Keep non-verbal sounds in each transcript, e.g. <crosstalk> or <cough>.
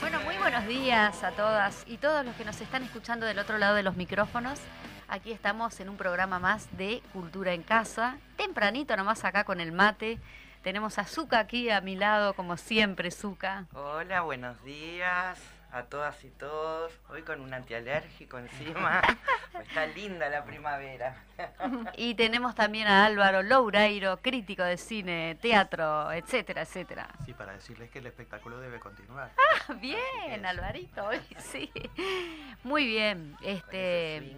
Bueno, muy buenos días a todas y todos los que nos están escuchando del otro lado de los micrófonos. Aquí estamos en un programa más de Cultura en Casa. Tempranito nomás acá con el mate. Tenemos a Zuka aquí a mi lado, como siempre, Zuka. Hola, buenos días a todas y todos. Hoy con un antialérgico encima. <laughs> Está linda la primavera. Y tenemos también a Álvaro Loureiro, crítico de cine, teatro, etcétera, etcétera. Sí, para decirles que el espectáculo debe continuar. Ah, Bien, Alvarito, hoy sí. Muy bien. Este.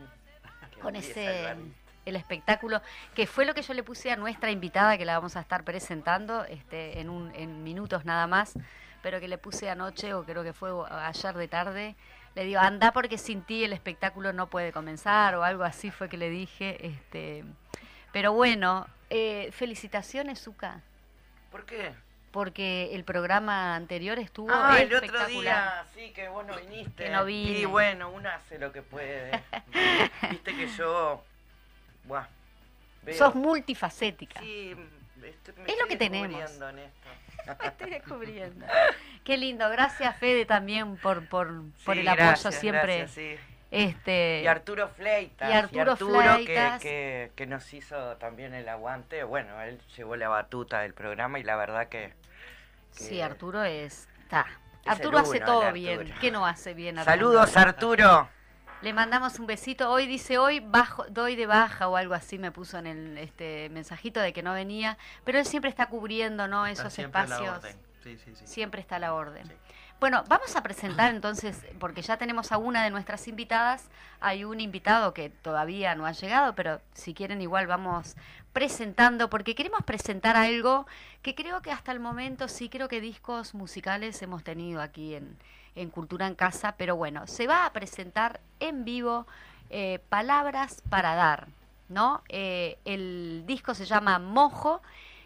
Con ese Alvarito. el espectáculo que fue lo que yo le puse a nuestra invitada que la vamos a estar presentando este en un en minutos nada más pero que le puse anoche o creo que fue ayer de tarde le digo anda porque sin ti el espectáculo no puede comenzar o algo así fue que le dije este pero bueno eh, felicitaciones Zuka ¿Por qué? porque el programa anterior estuvo Ah, el otro espectacular día, sí, que vos no viniste. Que no vine. Y bueno, uno hace lo que puede. <laughs> Viste que yo. Buah. veo- sos multifacética Sí, este, me Es lo que tenemos. en esto. Me <laughs> estoy descubriendo. Qué lindo, gracias Fede también por, por, por el apoyo siempre. gracias, sí. Este, Y Arturo Fleitas. y Arturo que, Fleitas. que, que nos hizo también el aguante. Bueno, él llevó la batuta del programa y la verdad que. que- sí, Arturo es. Está. Es Arturo hace todo bien. Arturo. ¿Qué no hace bien Arturo? Saludos, Arturo. Le mandamos un besito. Hoy dice hoy bajo, doy de baja o algo así me puso en el este mensajito de que no venía, pero él siempre está cubriendo, ¿no? Está Esos siempre a la espacios. orden. Sí, sí, sí. Siempre está a la orden. Bueno, vamos a presentar entonces, porque ya tenemos a una de nuestras invitadas. Hay un invitado que todavía no ha llegado, pero si quieren igual vamos presentando, porque queremos presentar algo que creo que hasta el momento sí creo que discos musicales hemos tenido aquí en, en Cultura en Casa, pero bueno, se va a presentar en vivo eh, Palabras para Dar, ¿no? Eh, el disco se llama Mojo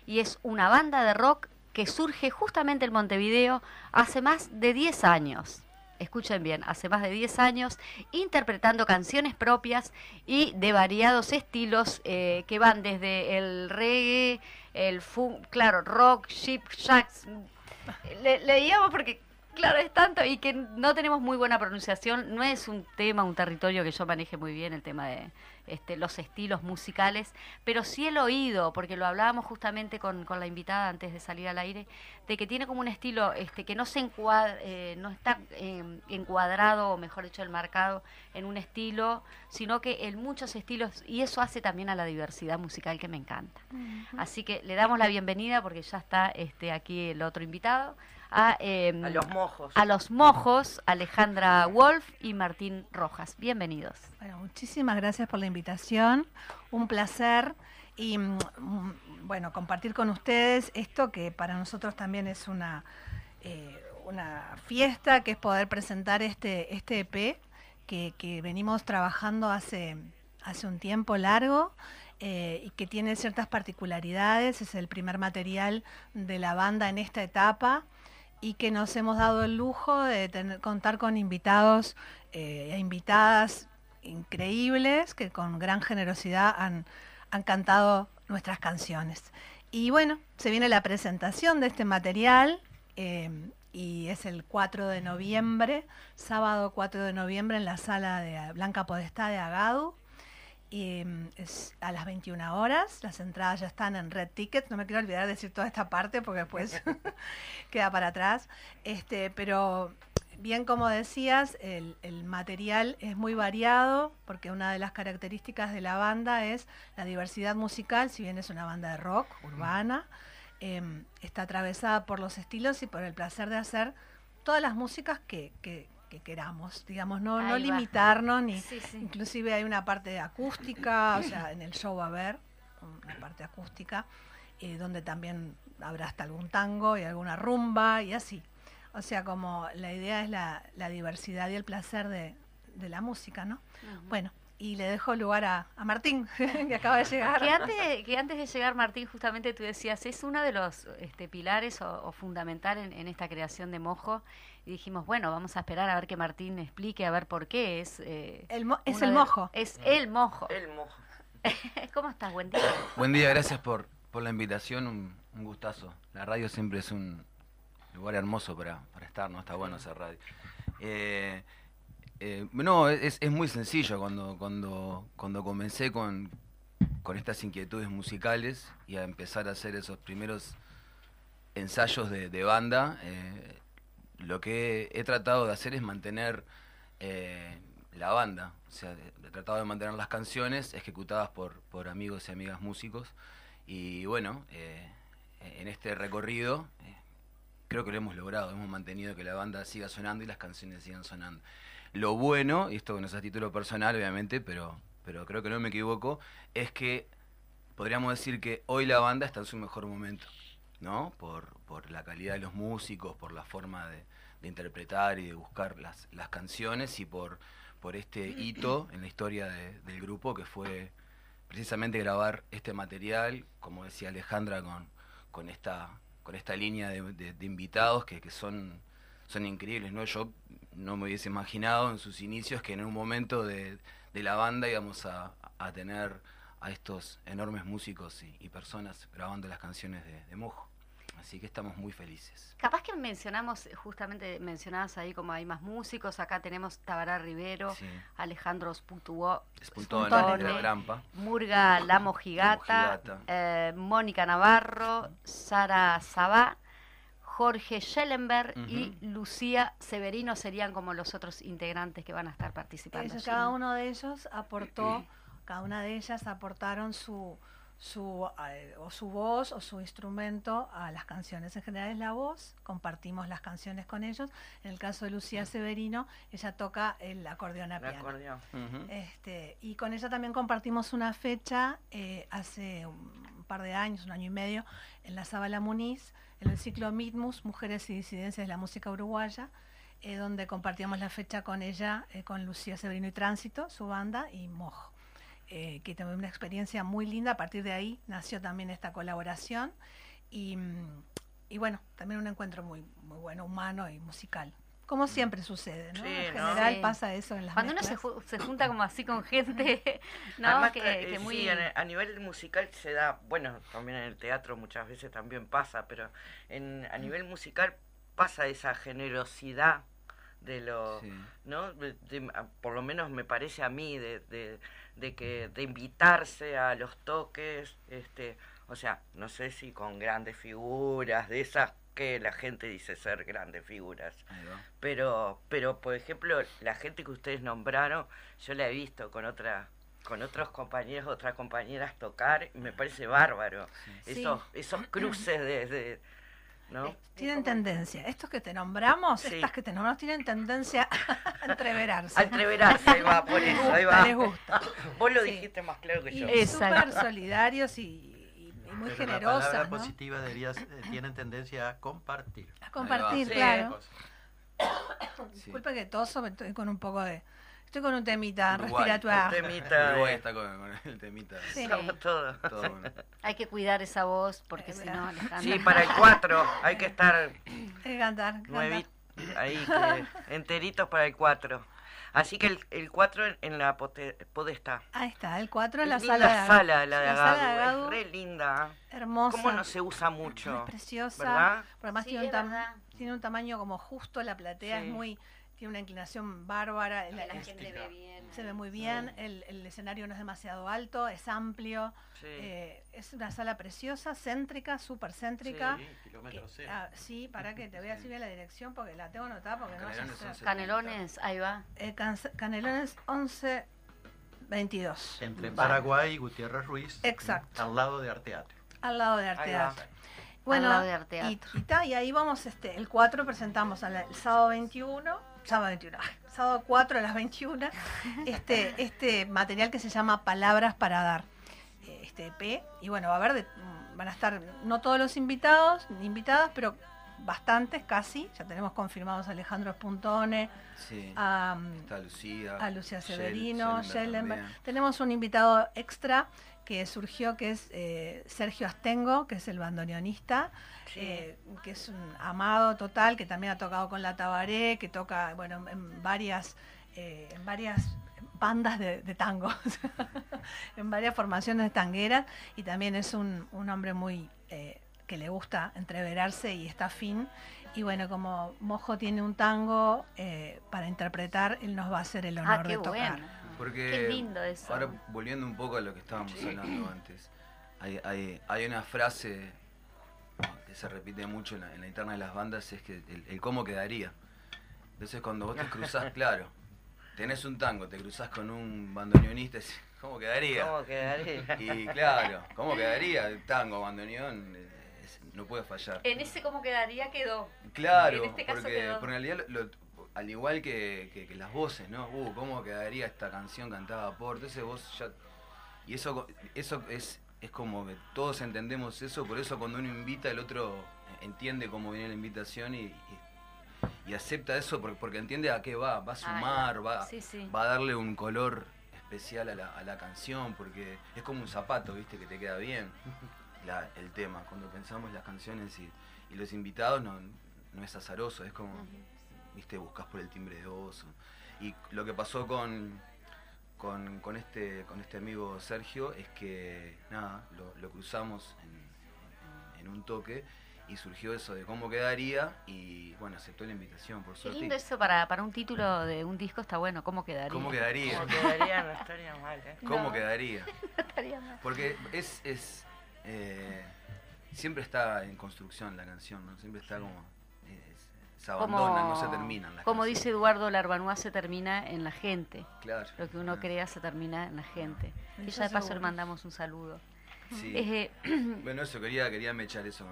y es una banda de rock que surge justamente en Montevideo hace más de 10 años. Escuchen bien, hace más de 10 años, interpretando canciones propias y de variados estilos eh, que van desde el reggae, el funk, claro, rock, ship, jacks. <laughs> Le, leíamos porque, claro, es tanto y que no tenemos muy buena pronunciación. No es un tema, un territorio que yo maneje muy bien, el tema de este, los estilos musicales, pero sí el oído, porque lo hablábamos justamente con, con la invitada antes de salir al aire, de que tiene como un estilo este, que no se encuadra, eh, no está eh, encuadrado, o mejor dicho, enmarcado en un estilo, sino que en muchos estilos, y eso hace también a la diversidad musical que me encanta. Así que le damos la bienvenida, porque ya está este, aquí el otro invitado, a, eh, A los mojos. a los mojos, Alejandra Wolf y Martín Rojas. Bienvenidos. Bueno, muchísimas gracias por la invitación. Un placer y mm, mm, bueno, compartir con ustedes esto que para nosotros también es una eh, una fiesta que es poder presentar este, este EP que, que venimos trabajando hace, hace un tiempo largo. eh, y que tiene ciertas particularidades, es el primer material de la banda en esta etapa y que nos hemos dado el lujo de contar con invitados eh, e invitadas increíbles que con gran generosidad han, han cantado nuestras canciones. Y bueno, se viene la presentación de este material eh, y es el 4 de noviembre, sábado 4 de noviembre en la sala de Blanca Podestá de Agadu. Mm, es a las 21 horas, las entradas ya están en Red Tickets, no me quiero olvidar de decir toda esta parte porque después <laughs> queda para atrás. Este, pero bien como decías, el, el material es muy variado porque una de las características de la banda es la diversidad musical, si bien es una banda de rock urbana, em, está atravesada por los estilos y por el placer de hacer todas las músicas que, que- que queramos, digamos, no, no va. limitarnos ni... Sí, sí. Inclusive hay una parte acústica, o sea, en el show va a haber una parte acústica, eh, donde también habrá hasta algún tango y alguna rumba y así. O sea, como la idea es la, la diversidad y el placer de, de la música, ¿no? Bueno, y le dejo lugar a, a Martín, <laughs> que acaba de llegar. Que antes, que antes de llegar, Martín, justamente tú decías, es uno de los este, pilares o, o fundamental en, en esta creación de Mojo. Y dijimos, bueno, vamos a esperar a ver que Martín explique, a ver por qué es. eh, El mo- es el de- mojo. Es el mojo. El mojo. <laughs> ¿Cómo estás? Buen día. Buen día, gracias por, por la invitación, un, un gustazo. La radio siempre es un lugar hermoso para, para estar, ¿no? Está bueno hacer radio. Eh, eh, no, es, es muy sencillo cuando, cuando, cuando comencé con, con estas inquietudes musicales y a empezar a hacer esos primeros ensayos de, de banda, eh, lo que he tratado de hacer es mantener eh, la banda, o sea, he tratado de mantener las canciones ejecutadas por, por amigos y amigas músicos y bueno, eh, en este recorrido eh, creo que lo hemos logrado, hemos mantenido que la banda siga sonando y las canciones sigan sonando. Lo bueno, y esto no es a título personal obviamente, pero, pero creo que no me equivoco, es que podríamos decir que hoy la banda está en su mejor momento, ¿no? Por, por la calidad de los músicos, por la forma de, de interpretar y de buscar las, las canciones y por, por este hito en la historia de- del grupo que fue precisamente grabar este material, como decía Alejandra, con, con esta con esta línea de, invitados que, que son, son increíbles, ¿no? Yo no me hubiese imaginado en sus inicios que en un momento de, de la banda íbamos a, a tener a estos enormes músicos y, y personas grabando las canciones de, de Mojo. Así que estamos muy felices. Capaz que mencionamos, justamente mencionabas ahí como hay más músicos. Acá tenemos Tabará Rivero, Sí. Alejandro de la Grampa. Murga Lamo Gigata, Gigata. eh, Mónica Navarro, Sara Sabá, Jorge Schellenberg y Lucía Severino serían como los otros integrantes que van a estar participando. Ellos, cada ¿no? uno de ellos aportó, cada una de ellas aportaron su su o su voz o su instrumento a las canciones. En general es la voz, compartimos las canciones con ellos. En el caso de Lucía Severino, ella toca el acordeón a El piano. acordeón. Este, y con ella también compartimos una fecha eh, hace un par de años, un año y medio, en la Zabala Muniz, en el ciclo Midmus, Mujeres y Disidencias de la Música Uruguaya, eh, donde compartíamos la fecha con ella, eh, con Lucía Severino y Tránsito, su banda, y Mojo. Eh, que también una experiencia muy linda, a partir de ahí nació también esta colaboración y, mm, y bueno, también un encuentro muy, muy bueno, humano y musical. Como siempre sucede, ¿no? Sí, en ¿no? general Sí. pasa eso en las Cuando uno se, ju- se junta como así con gente, <laughs> ¿no? Además, que, eh, muy... sí, el- a nivel musical se da, bueno, también en el teatro muchas veces también pasa, pero en, a nivel musical pasa esa generosidad de lo, Sí. ¿no? De- de- a- por lo menos me parece a mí de, de, de que de invitarse a los toques, este, o sea, no sé si con grandes figuras, de esas que la gente dice ser grandes figuras. Pero, pero por ejemplo, la gente que ustedes nombraron, yo la he visto con otra, con otros compañeros, otras compañeras tocar, y me parece bárbaro. Sí. Esos, esos cruces de, de- ¿no? Tienen tendencia. Estos que te nombramos, Sí. estas que te nombramos, tienen tendencia a <laughs> entreverarse. A entreverarse, ahí va, por eso, ahí va. Les gusta. <laughs> Vos lo Sí. dijiste más claro que yo. Súper solidarios y, muy Pero La generosas, palabra ¿no? positiva debería, eh, tienen tendencia a compartir. A compartir, claro. Sí. <coughs> Disculpe que toso, me estoy con un poco de... Estoy con un temita Uruguay. respiratorio. Un temita Uruguay está con, con el temita. Sí. Estamos todos. Todo bueno. Hay que cuidar esa voz porque Eh, si no. Sí, para el 4 hay que estar Hay que cantar, ahí, que- enteritos para el 4. Así que el, el 4 en, en la podestá. Ahí está, el 4 en la sala de sala la de La sala de Agadu, Agadu. es re linda. Hermosa. ¿Cómo no se usa mucho? Es preciosa. ¿Verdad? Pero además Sí, tiene, un verdad. tiene un tamaño como justo, la platea Sí. es muy... Tiene una inclinación bárbara. La- la gente ve bien. se ve muy bien, el, el escenario no es demasiado alto, es amplio, Sí. eh, es una sala preciosa, céntrica, súper céntrica. Sí, kilómetro que- cero. ah, sí, para que te voy a decir bien la dirección porque la tengo anotada porque no Canelones ser- 11. Canelones, ahí va. Eh, Canse- Canelones 11 22. Entre. Paraguay y Gutiérrez Ruiz. Exacto. Al lado de Arteatro. Al lado de. Arteatro. Bueno, Al lado de Arteatro. y, y ta, y ahí vamos, este, el 4 presentamos a la- el sábado 21, sábado 21, ay, sábado 4 a las 21, este, este material que se llama Palabras para Dar, eh, este EP, y bueno, va a haber, de- mm, van a estar no todos los invitados, ni invitadas, pero bastantes casi, ya tenemos confirmados a Alejandro Spuntone, Sí. a, Está Lucía. a Shel- Severino, Schellenberg. Tenemos un invitado extra que surgió, que es eh, Sergio Astengo, que es el bandoneonista, Sí. eh, que es un amado total, que también ha tocado con la Tabaré, que toca bueno, en varias, eh, en varias bandas de, de tango, <laughs> en varias formaciones tangueras, y también es un, un hombre muy eh, que le gusta entreverarse y está fin. Y bueno, como Mojo tiene un tango para interpretar, él nos va a hacer el honor Ah, qué de tocar. bueno. Porque Qué lindo eso. Ahora, volviendo un poco a lo que estábamos hablando <laughs> antes, hay, hay, hay una frase que se repite mucho en la, en la interna de las bandas, es que el, el cómo quedaría. Entonces cuando vos te cruzás, <laughs> claro, tenés un tango, te cruzás con un bandoneonista, ¿cómo quedaría? ¿Cómo quedaría? <laughs> Y claro, ¿cómo quedaría? El tango, bandoneón, es- no puede fallar. En ese cómo quedaría quedó. Claro, En este caso porque, quedó. porque en realidad, lo- al igual que, que- que las voces, ¿no? Uh, ¿cómo quedaría esta canción cantada por? Entonces vos ya... Y eso, eso es, es como que todos entendemos eso, por eso cuando uno invita, el otro entiende cómo viene la invitación y, y- y acepta eso porque, porque entiende a qué va, va a sumar, va, Sí, sí. va a darle un color especial a la, a la canción, porque es como un zapato, ¿viste? Que te queda bien <laughs> la- el tema. Cuando pensamos las canciones y, y los invitados, no, no es azaroso, es como, ¿viste? Buscas por el timbre de voz. Y lo que pasó con, con, con este, con este amigo Sergio es que, nada, lo, lo cruzamos en, en- en un toque y surgió eso de cómo quedaría y, bueno, aceptó la invitación, por Qué suerte. lindo eso para, para un título de un disco, está bueno. ¿Cómo quedaría? ¿Cómo quedaría? ¿Cómo quedaría? No estaría mal, ¿eh? <laughs> ¿Cómo No. quedaría? <laughs> Estaría mal. Porque es, es eh, siempre está en construcción la canción, ¿no? Siempre está como es- se abandona, no se terminan las Como canciones. dice Eduardo Larbanois, se termina en la gente. Claro. Lo que uno Ah, crea se termina en la gente. Y ya de paso seguro. le mandamos un saludo. Sí. Eh, <coughs> <coughs> Bueno, eso quería, quería mechar eso.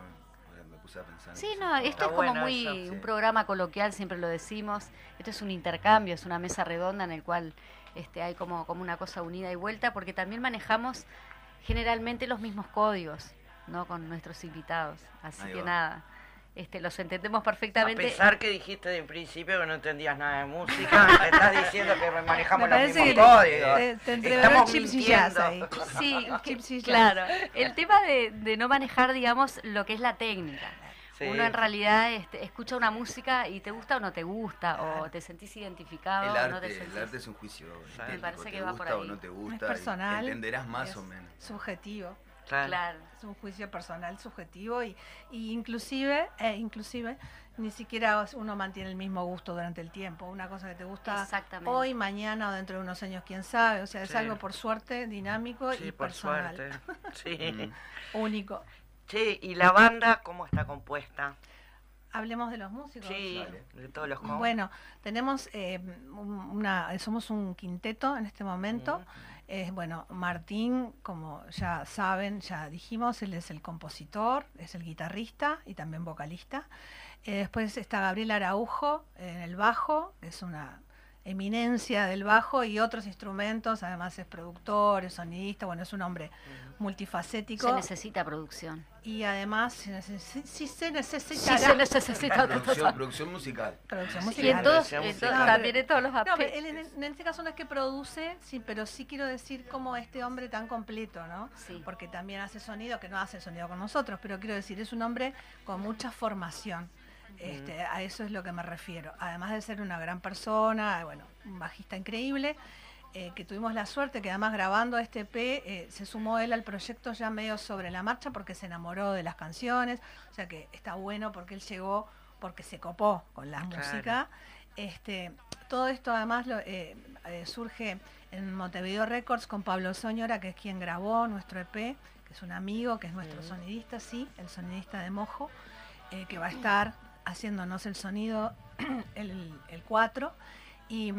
me puse a pensar. en Sí, no, esto Está es como bueno muy eso, un sí. programa coloquial, siempre lo decimos. Esto es un intercambio, es una mesa redonda en el cual este, hay como, como una cosa unida y vuelta, porque también manejamos generalmente los mismos códigos, ¿no? Con nuestros invitados. Así Ahí que va. nada, este, los entendemos A perfectamente. pesar que dijiste de principio que no entendías nada de música, <laughs> me estás diciendo que manejamos Me los mismos que te- códigos. te, te entreveró Estamos chips y jazz mintiendo. ahí. Sí, <laughs> Chips y jazz. claro. El tema de, de no manejar, digamos, lo que es la técnica. Sí. Uno en realidad este, escucha una música y te gusta o no te gusta, o te sentís identificado El o no te arte, sentís. el arte es un juicio. Me parece te que va gusta por o ahí. no te Es personal. entenderás más es o menos. Subjetivo. Claro. Claro. Es un juicio personal subjetivo y, y inclusive, eh, inclusive ni siquiera uno mantiene el mismo gusto durante el tiempo. Una cosa que te gusta Exactamente. hoy, mañana o dentro de unos años, quién sabe. O sea, es Sí. algo por suerte dinámico Sí, y por personal, suerte. <laughs> Sí. Único. Che, ¿y la banda cómo está compuesta? Hablemos de los músicos. Sí, de todos los Bueno, tenemos eh, un- una, somos un quinteto en este momento. Es bueno, Martín, como ya saben, ya dijimos, él es el compositor, es el guitarrista y también vocalista. Eh, después está Gabriel Araujo en el bajo, es una eminencia del bajo y otros instrumentos, además es productor, es sonidista, bueno, es un hombre multifacético. Se necesita producción. Y además, si se necesita. Sí se necesita Producción, producción musical. Producción Y en todos, en también en todos los No, pero aspectos. él en, en este caso no es que produce, sí, pero sí quiero decir como este hombre tan completo, ¿no? Sí. Porque también hace sonido, que no hace sonido con nosotros, pero quiero decir, es un hombre con mucha formación. Este, a eso es lo que me refiero. Además de ser una gran persona, bueno, un bajista increíble, eh, que tuvimos la suerte que además grabando este EP eh, se sumó él al proyecto ya medio sobre la marcha porque se enamoró de las canciones, o sea que está bueno porque él llegó porque se copó con la Claro. música. Este, todo esto además lo- eh, surge en Montevideo Records con Pablo Soñora, que es quien grabó nuestro EP, que es un amigo, que es nuestro sonidista, sí, el sonidista de Mojo, eh, que va a estar haciéndonos el sonido <clears throat> el, el 4. Y,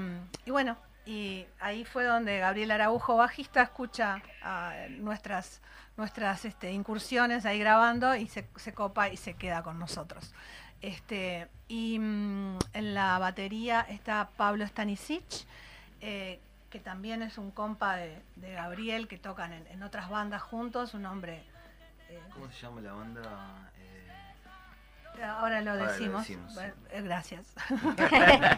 y bueno, y ahí fue donde Gabriel Araujo, bajista, escucha ah, nuestras, nuestras este, incursiones ahí grabando y se, copa y se queda con nosotros. Este, y mm, en la batería está Pablo Stanisic, eh, que también es un compa de, Gabriel, que tocan en, en otras bandas juntos, un hombre... eh, ¿Cómo se llama la banda? Ahora lo Ahora lo decimos. Bueno, gracias. <laughs>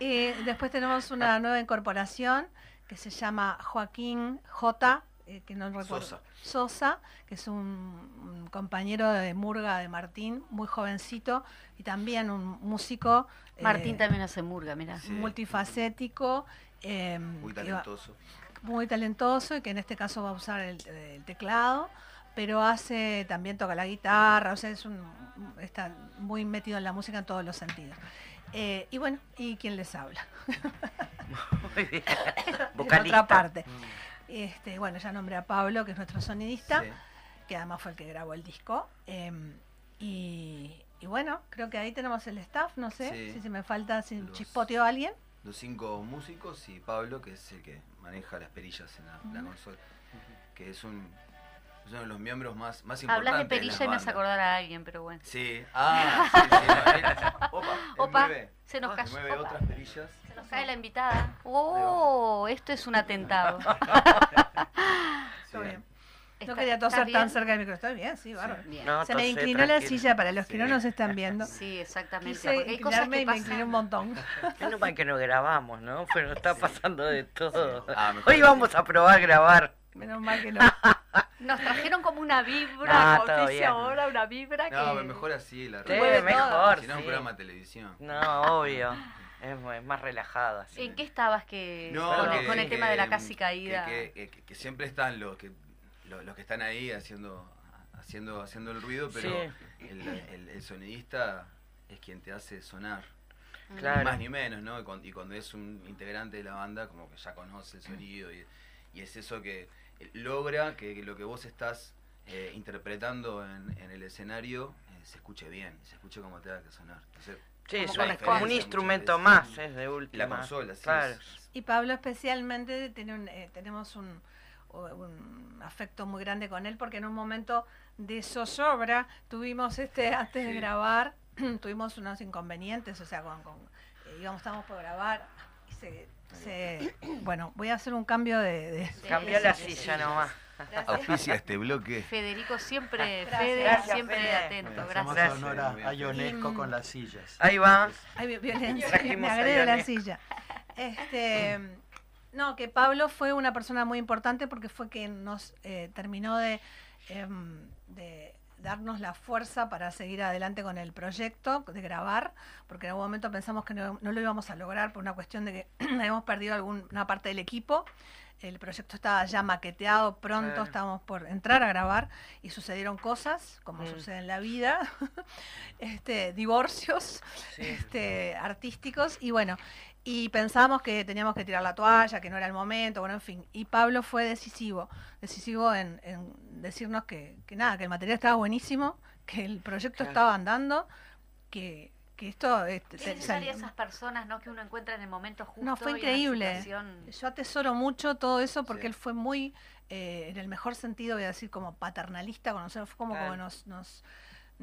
y después tenemos una nueva incorporación que se llama Joaquín J. eh, que no recuerdo. Sosa. Sosa, que es un, un compañero de Murga de Martín, muy jovencito, y también un músico eh, Martín también hace murga, mira. Sí. multifacético. eh, muy va- talentoso. muy talentoso y que en este caso va a usar el, el teclado, pero hace también toca la guitarra, o sea, es un, está muy metido en la música en todos los sentidos. Eh, y bueno, ¿y quién les habla? Muy <laughs> bien. En otra parte. Este, bueno, ya nombré a Pablo, que es nuestro sonidista, Sí. que además fue el que grabó el disco. eh, y, y bueno, creo que ahí tenemos el staff, no sé Sí. si se me falta, si Los- chispoteó a alguien. Los cinco músicos y Pablo, que es el que maneja las perillas en la, consola. Que es, un, es uno de los miembros más, más importantes. Hablas de perilla y me hace acordar a alguien, pero bueno. Sí, ah, sí, sí, no, <laughs> opa, él Opa, mueve, se nos cayó. mueve Opa. otras perillas. Se nos cae la invitada. Oh, esto es un atentado. <laughs> <laughs> Sí. Bien. No ¿Está- quería toser tan cerca del micro. Estoy bien, sí, bárbaro. Bien. No, Se me inclinó la silla para los que no nos están viendo. Sí, exactamente. Quise porque hay cosas que y me pasan. incliné un montón. Menos mal que no grabamos, ¿no? Pero está pasando de todo. Ah, Hoy vamos a probar grabar. Menos mal que no. Nos trajeron como una vibra, Ah, como todo dice bien. ahora, una vibra que... No, mejor así, la Sí, radio. mueve mejor. Si no, es un sí. programa de televisión. No, obvio. Es, más relajado así. ¿En qué estabas que No, con, el- que- con el tema de la casi caída? Que, que- que- que siempre están los que, los, los que están ahí haciendo, haciendo, haciendo el ruido, pero Sí. el, el- el sonidista es quien te hace sonar. Ni Claro. más ni menos, ¿no? Y cuando, y cuando es un integrante de la banda, como que ya conoce el sonido y, y es eso que eh, logra que, que lo que vos estás eh, interpretando en, en el escenario eh, se escuche bien, se escuche como te da que sonar. Entonces, Sí, es como un instrumento más, es de última. la consola, sí. Claro. Y Pablo especialmente tiene un, eh, tenemos un, un afecto muy grande con él porque en un momento de zozobra tuvimos este <laughs> antes de grabar <clears throat> tuvimos unos inconvenientes o sea con, con- eh, íbamos estábamos por grabar y se, se- <coughs> bueno voy a hacer un cambio de, de- Sí, Cambió sí, la sí, silla sí. nomás. Auspicia este bloque. Federico siempre, Gracias. Fede, Gracias, siempre Fede. atento, gracias. honor a, a Ionesco Y, con mm, las sillas. Ahí va. Ay, vi- violencia, me agrede la silla. Este, no, que Pablo fue una persona muy importante porque fue quien nos eh, terminó de, em, de darnos la fuerza para seguir adelante con el proyecto, de grabar, porque en algún momento pensamos que no, no lo íbamos a lograr por una cuestión de que <clears throat> habíamos perdido alguna parte del equipo. El proyecto estaba ya maqueteado, pronto Claro. estábamos por entrar a grabar y sucedieron cosas, como Mm. sucede en la vida, <laughs> este, divorcios Sí. este, artísticos y bueno, y pensábamos que teníamos que tirar la toalla, que no era el momento, bueno, en fin. Y Pablo fue decisivo, decisivo en, en decirnos que, que nada, que el material estaba buenísimo, que el proyecto Claro. estaba andando, que, que esto... este, Es te- necesaria sal- esas personas ¿no? que uno encuentra en el momento justo. No, fue increíble. situación- Yo atesoro mucho todo eso porque Sí. él fue muy, eh, en el mejor sentido, voy a decir, como paternalista con nosotros, fue como, Claro. como nos, nos,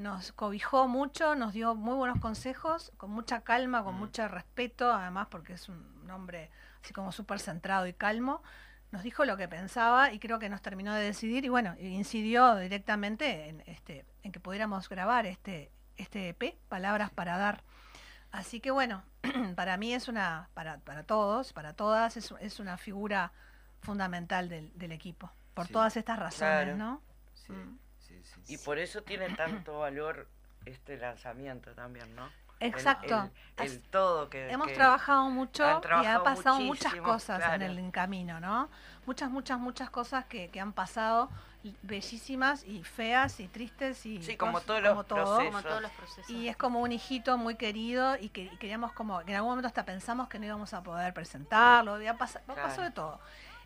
nos cobijó mucho, nos dio muy buenos consejos, con mucha calma, con Mm. mucho respeto, además porque es un hombre así como súper centrado y calmo. Nos dijo lo que pensaba y creo que nos terminó de decidir y bueno, incidió directamente en, este, en que pudiéramos grabar este, este EP, Palabras para Dar. Así que bueno, <clears throat> para mí es una, para, para todos, para todas, es, es una figura fundamental del, del equipo, por Sí. todas estas razones, Claro. ¿no? Sí, Mm. Y por eso tiene tanto valor este lanzamiento también, ¿no? Exacto. El, todo que... Hemos que- trabajado mucho han y ha trabajado pasado muchas cosas en el camino, ¿no? Muchas, muchas, muchas cosas que, que han pasado bellísimas y feas y tristes y Sí, como todos los todo. procesos. Como todos los procesos. Y es como un hijito muy querido y que y queríamos como, que en algún momento hasta pensamos que no íbamos a poder presentarlo, ya pasó Claro. de todo.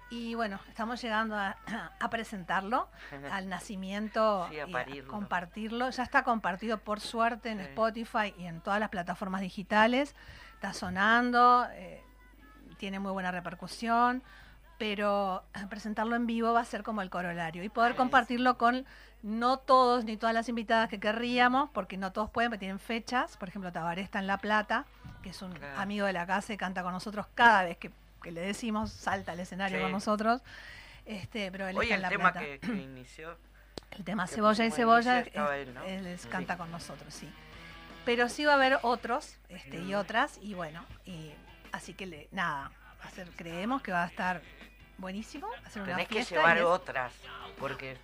Y bueno, estamos llegando a, <clears throat> a presentarlo, <laughs> al nacimiento, Sí, a y parirlo. compartirlo. Ya está compartido por suerte en Sí. Spotify y en todas las plataformas digitales. Está sonando, eh, tiene muy buena repercusión, pero <clears throat> presentarlo en vivo va a ser como el corolario y poder Sí. compartirlo con no todos ni todas las invitadas que querríamos, porque no todos pueden, porque tienen fechas. Por ejemplo, Tabaré está en La Plata, que es un Claro. amigo de la casa y canta con nosotros cada vez que, que le decimos, salta al escenario Sí. con nosotros. Este, pero él está en el La tema Plata. que, que inició... El tema Cebolla y Cebolla él, ¿no? él Sí. canta con nosotros, sí. Pero sí va a haber otros este, y otras, y bueno, y así que le, nada, ser- creemos que va a estar buenísimo, a ser una Tenés que llevar es- otras, porque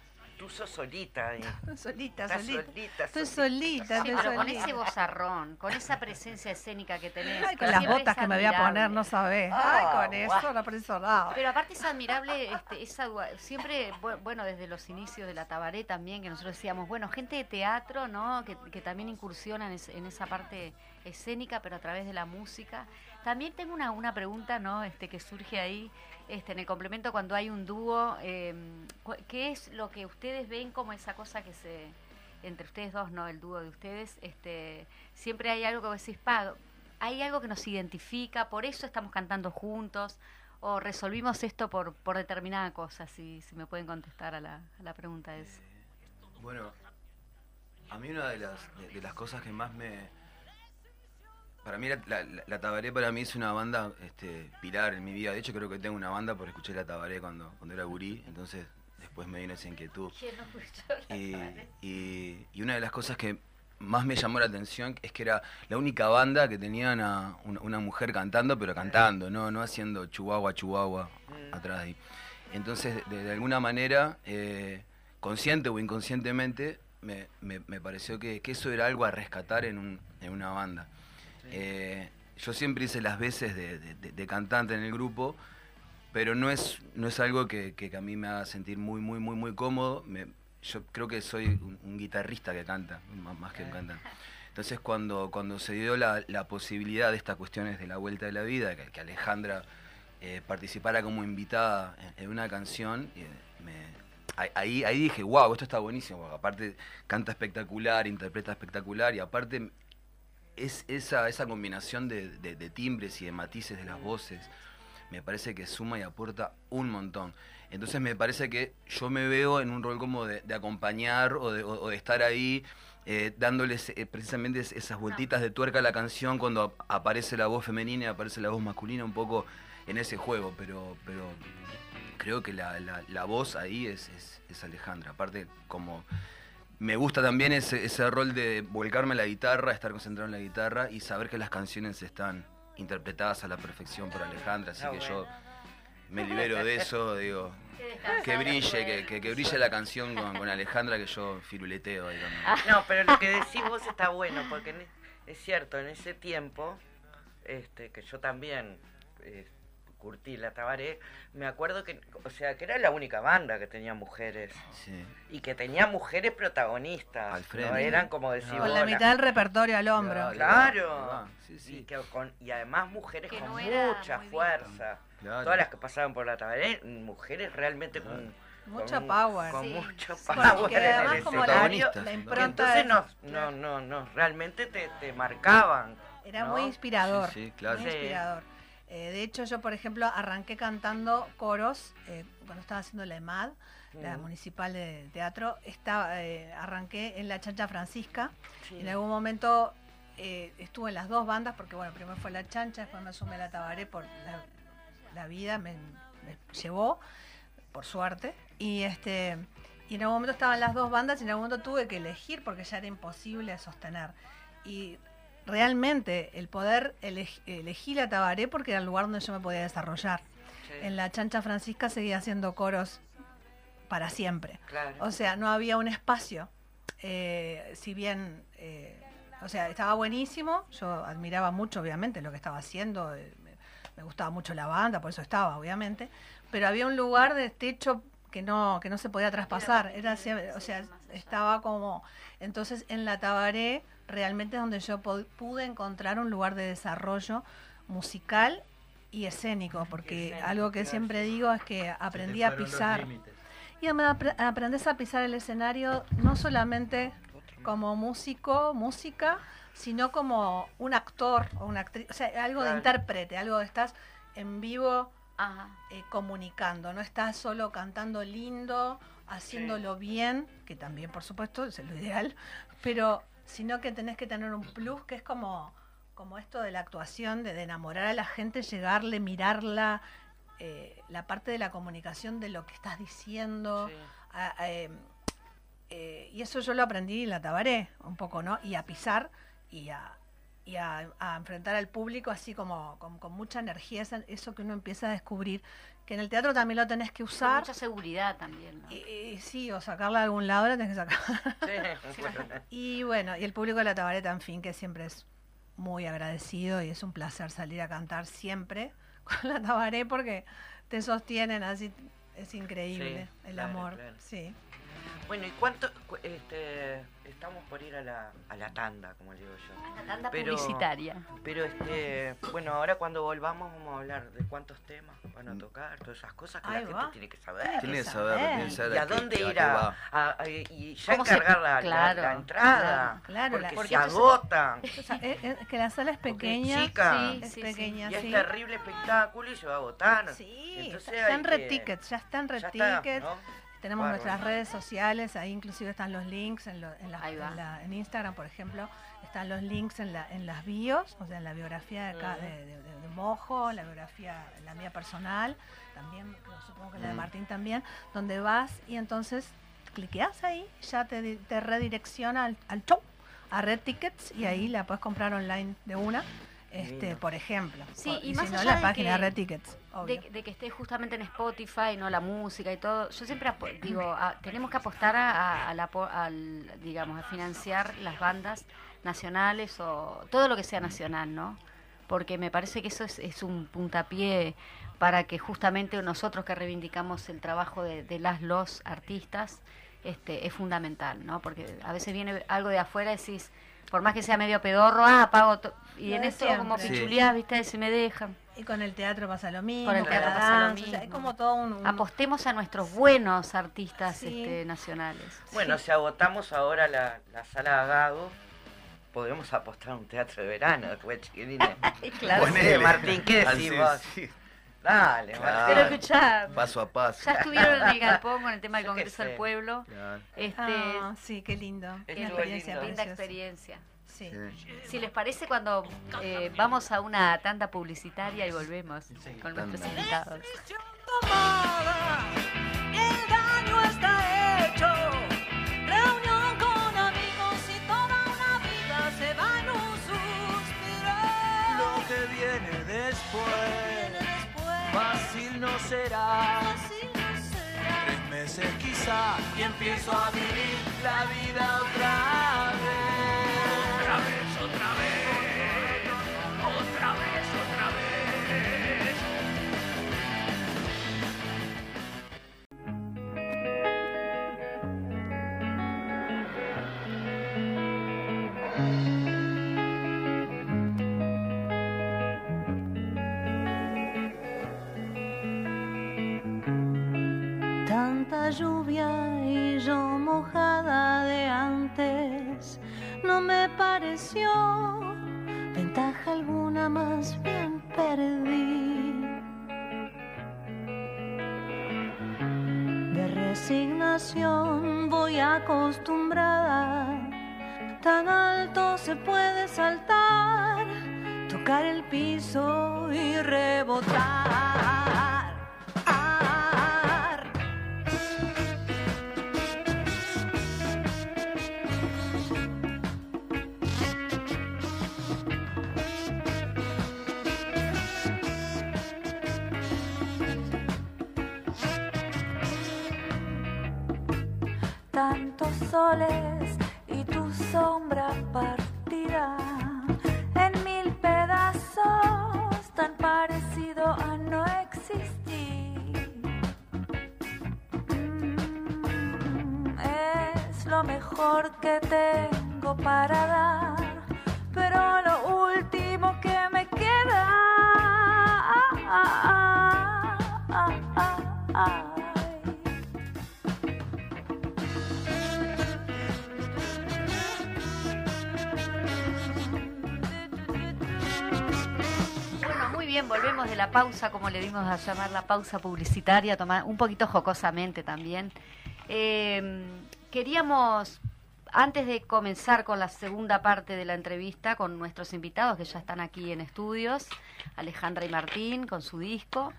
tú sos solita ahí. <laughs> solita, Estás solita. solita, Estoy solita. solita, Sí, pero con ese bozarrón, con esa presencia escénica que tenés. Ay, con las botas que me voy a poner, no sabés. Ah, Ay, con eso, no parece nada. Pero aparte es admirable, este, esa, siempre, bu- bueno, desde los inicios de la Tabaré también, que nosotros decíamos, bueno, gente de teatro, ¿no? Que, que también incursiona en, es- en esa parte escénica, pero a través de la música. También tengo una, una pregunta, ¿no? Este, que surge ahí, este, en el complemento cuando hay un dúo, eh, cu- ¿qué es lo que ustedes ven como esa cosa que se, entre ustedes dos, ¿no? El dúo de ustedes, este, siempre hay algo que vos decís, pa, hay algo que nos identifica, por eso estamos cantando juntos, o resolvimos esto por, por determinada cosa, si, me pueden contestar a la, pregunta es. Bueno, a mí una de las, de las cosas que más me... Para mí la, la, la- la Tabaré para mí es una banda este, pilar en mi vida. De hecho creo que tengo una banda porque escuché la Tabaré cuando, cuando era gurí. Entonces después me vino esa inquietud. Y, y- y una de las cosas que más me llamó la atención es que era la única banda que tenía una, una- una mujer cantando, pero cantando, no, no haciendo chihuahua, chihuahua Mm. atrás de ahí. Entonces, de, de alguna manera, eh, consciente o inconscientemente, me, me- me pareció que, que eso era algo a rescatar en, un- en una banda. Eh, yo siempre hice las veces de, de- de- de cantante en el grupo, pero no es, no es algo que, que a mí me haga sentir muy, muy, muy, muy cómodo. Me- yo creo que soy un, un guitarrista que canta, más, más que un cantante. Entonces cuando, cuando se dio la, la posibilidad de estas cuestiones de la vuelta de la vida, que, que Alejandra eh, participara como invitada en, en una canción, eh, me- ahí- ahí, dije, wow, esto está buenísimo. Aparte canta espectacular, interpreta espectacular y aparte es esa, esa combinación de, de- de timbres y de matices de las voces me parece que suma y aporta un montón. Entonces me parece que yo me veo en un rol como de, de acompañar o de, o- o de estar ahí eh, dándoles eh, precisamente es- esas vueltitas de tuerca a la canción cuando ap- aparece la voz femenina y aparece la voz masculina un poco en ese juego, pero, pero creo que la, la- la voz ahí es, es- es Alejandra. Aparte, como me gusta también ese, ese rol de volcarme a la guitarra, estar concentrado en la guitarra y saber que las canciones están interpretadas a la perfección por Alejandra, así Ah, que bueno. yo me libero de eso, digo, que brille, que, que- que brille la canción con, con Alejandra, que yo firuleteo ahí <laughs> con- No, pero lo que decís vos está bueno, porque en es cierto, en ese tiempo, este, que yo también eh, curtí la Tabaré, me acuerdo que, o sea, que era la única banda que tenía mujeres Sí. y que tenía mujeres protagonistas. Al ¿no? frente. Eran como decir, Con la mitad del repertorio al hombro. Claro. Claro. Sí, sí. Y, que con, y además mujeres Que con no mucha fuerza. Claro. Todas las que pasaban por la Tabaré, mujeres realmente con, Mucha con- power. Con Sí. mucho Porque power en además el como la, entonces es- no, no, no, no, realmente te, te marcaban. Era ¿no? muy inspirador. Sí, sí, claro. muy Sí. inspirador. Eh, de hecho, yo, por ejemplo, arranqué cantando coros eh, cuando estaba haciendo la EMAD. la municipal de teatro, estaba, eh, arranqué en la Chancha Francisca. Sí. En algún momento estuve en las dos bandas, porque bueno, primero fue la Chancha, después me sumé a la Tabaré por la, la vida, me, me llevó, por suerte. Y este y en algún momento estaban las dos bandas y en algún momento tuve que elegir porque ya era imposible sostener. Y realmente el poder elegi- elegí la Tabaré porque era el lugar donde yo me podía desarrollar. Sí, En la Chancha Francisca seguía haciendo coros para siempre. claro. O sea, no había un espacio. eh, si bien, eh, o sea, estaba buenísimo, yo admiraba mucho, obviamente, lo que estaba haciendo, eh, me, gustaba mucho la banda, por eso estaba, obviamente, pero había un lugar de techo que no, que no se podía traspasar, era o sea, estaba como, entonces en la Tabaré realmente es donde yo pude encontrar un lugar de desarrollo musical y escénico, porque escénico, algo que siempre digo es que aprendí a pisar. Y además apre- aprendes a pisar el escenario no solamente como músico, música, sino como un actor o una actriz, o sea, algo de intérprete, algo de estás en vivo. Eh, comunicando, no estás solo cantando lindo, haciéndolo bien, que también por supuesto es lo ideal, pero sino que tenés que tener un plus que es como, como esto de la actuación, de, de enamorar a la gente, llegarle, mirarla, eh, la parte de la comunicación de lo que estás diciendo. Sí. a- a, eh, eh, y eso yo lo aprendí en la Tabaré, un poco, ¿no? Y a pisar y a, y a, a enfrentar al público así como con, con mucha energía, eso que uno empieza a descubrir, que en el teatro también lo tenés que Con usar. mucha seguridad también. ¿no? Y, y sí, o sacarla de algún lado la tenés que sacar. Sí. <laughs> Y bueno, y el público de la Tabareta, en fin, que siempre es muy agradecido y es un placer salir a cantar siempre <laughs> con la Tabaré porque te sostienen así, es increíble Sí, el claro, amor. claro. Sí. Bueno, ¿y cuánto? cu- Este, estamos por ir a la, a la tanda, como le digo yo. La tanda Pero- publicitaria. Pero este, bueno, ahora cuando volvamos vamos a hablar de cuántos temas van Mm. a tocar, todas esas cosas que Ahí la gente tiene que saber. Tiene que saber, saber. tiene que saber ¿Y a dónde a ir a, a- a- y ya ¿Cómo se- encargar la, la- <laughs> claro, la entrada? claro, la- porque, porque se agotan. Es- es que la sala es Porque pequeña. chica, Sí, es sí, pequeña, y es terrible espectáculo y se va a agotar. Sí, Entonces está- están hay red que- tickets, ya están red Tenemos Bárbaro. nuestras redes sociales, ahí inclusive están los links en, lo- en, la- Ahí va. en la- en Instagram, por ejemplo, están los links en, la, en las bios, o sea, en la biografía de, acá, de, de- de Mojo, la biografía, la mía personal, también, supongo que la de. Martín también, donde vas y entonces cliqueas ahí, ya te, di- te redirecciona al, al show, a Red Tickets, y ahí la puedes comprar online de una, este, por ejemplo. Sí, y y más si no, allá la de página que- Red Tickets. De, de que esté justamente en Spotify, no la música y todo. Yo siempre apo- digo, a- tenemos que apostar a, a- a la al, digamos, a financiar las bandas nacionales o todo lo que sea nacional, ¿no? Porque me parece que eso es, es un puntapié para que justamente nosotros que reivindicamos el trabajo de, de las los artistas, este, es fundamental, ¿no? Porque a veces viene algo de afuera y decís, por más que sea medio pedorro, ah, pago to-". y Lo en de esto como pichuleás, viste, si me dejan. Y con el teatro pasa lo mismo. Con el teatro pasa lo danza, o sea, es mismo. como todo un... un- Apostemos a nuestros buenos artistas Sí. este, nacionales. Bueno, si agotamos ahora la, la sala Gago, podemos apostar a un teatro de verano después, chiquilines. <laughs> Claro. Ponele, Martín, ¿qué Así, decís vos? sí. Dale, Claro. Pero escuchá, Paso a paso. ya estuvieron en el galpón con el tema del <laughs> Yo Congreso del. Pueblo. Claro. Este, Ah, sí, qué lindo. Qué experiencia lindo. linda experiencia. Sí. Sí. Si les parece, cuando eh, vamos a una tanda publicitaria y volvemos con nuestros invitados. Decisión tomada, el daño está hecho. Reunión con amigos y toda una vida se va en un suspiro. Lo que viene después, será. Tres meses quizá y empiezo a vivir la vida. Otra vez, otra vez, otra vez, otra vez. Tanta lluvia y yo mojada de antes no me pareció ventaja alguna, más bien perdí. De resignación voy acostumbrada. Tan alto se puede saltar, tocar el piso y rebotar. Dimos a llamar la pausa publicitaria, tomar un poquito jocosamente también. Eh, queríamos, antes de comenzar con la segunda parte de la entrevista con nuestros invitados que ya están aquí en estudios, Alejandra y Martín con su disco.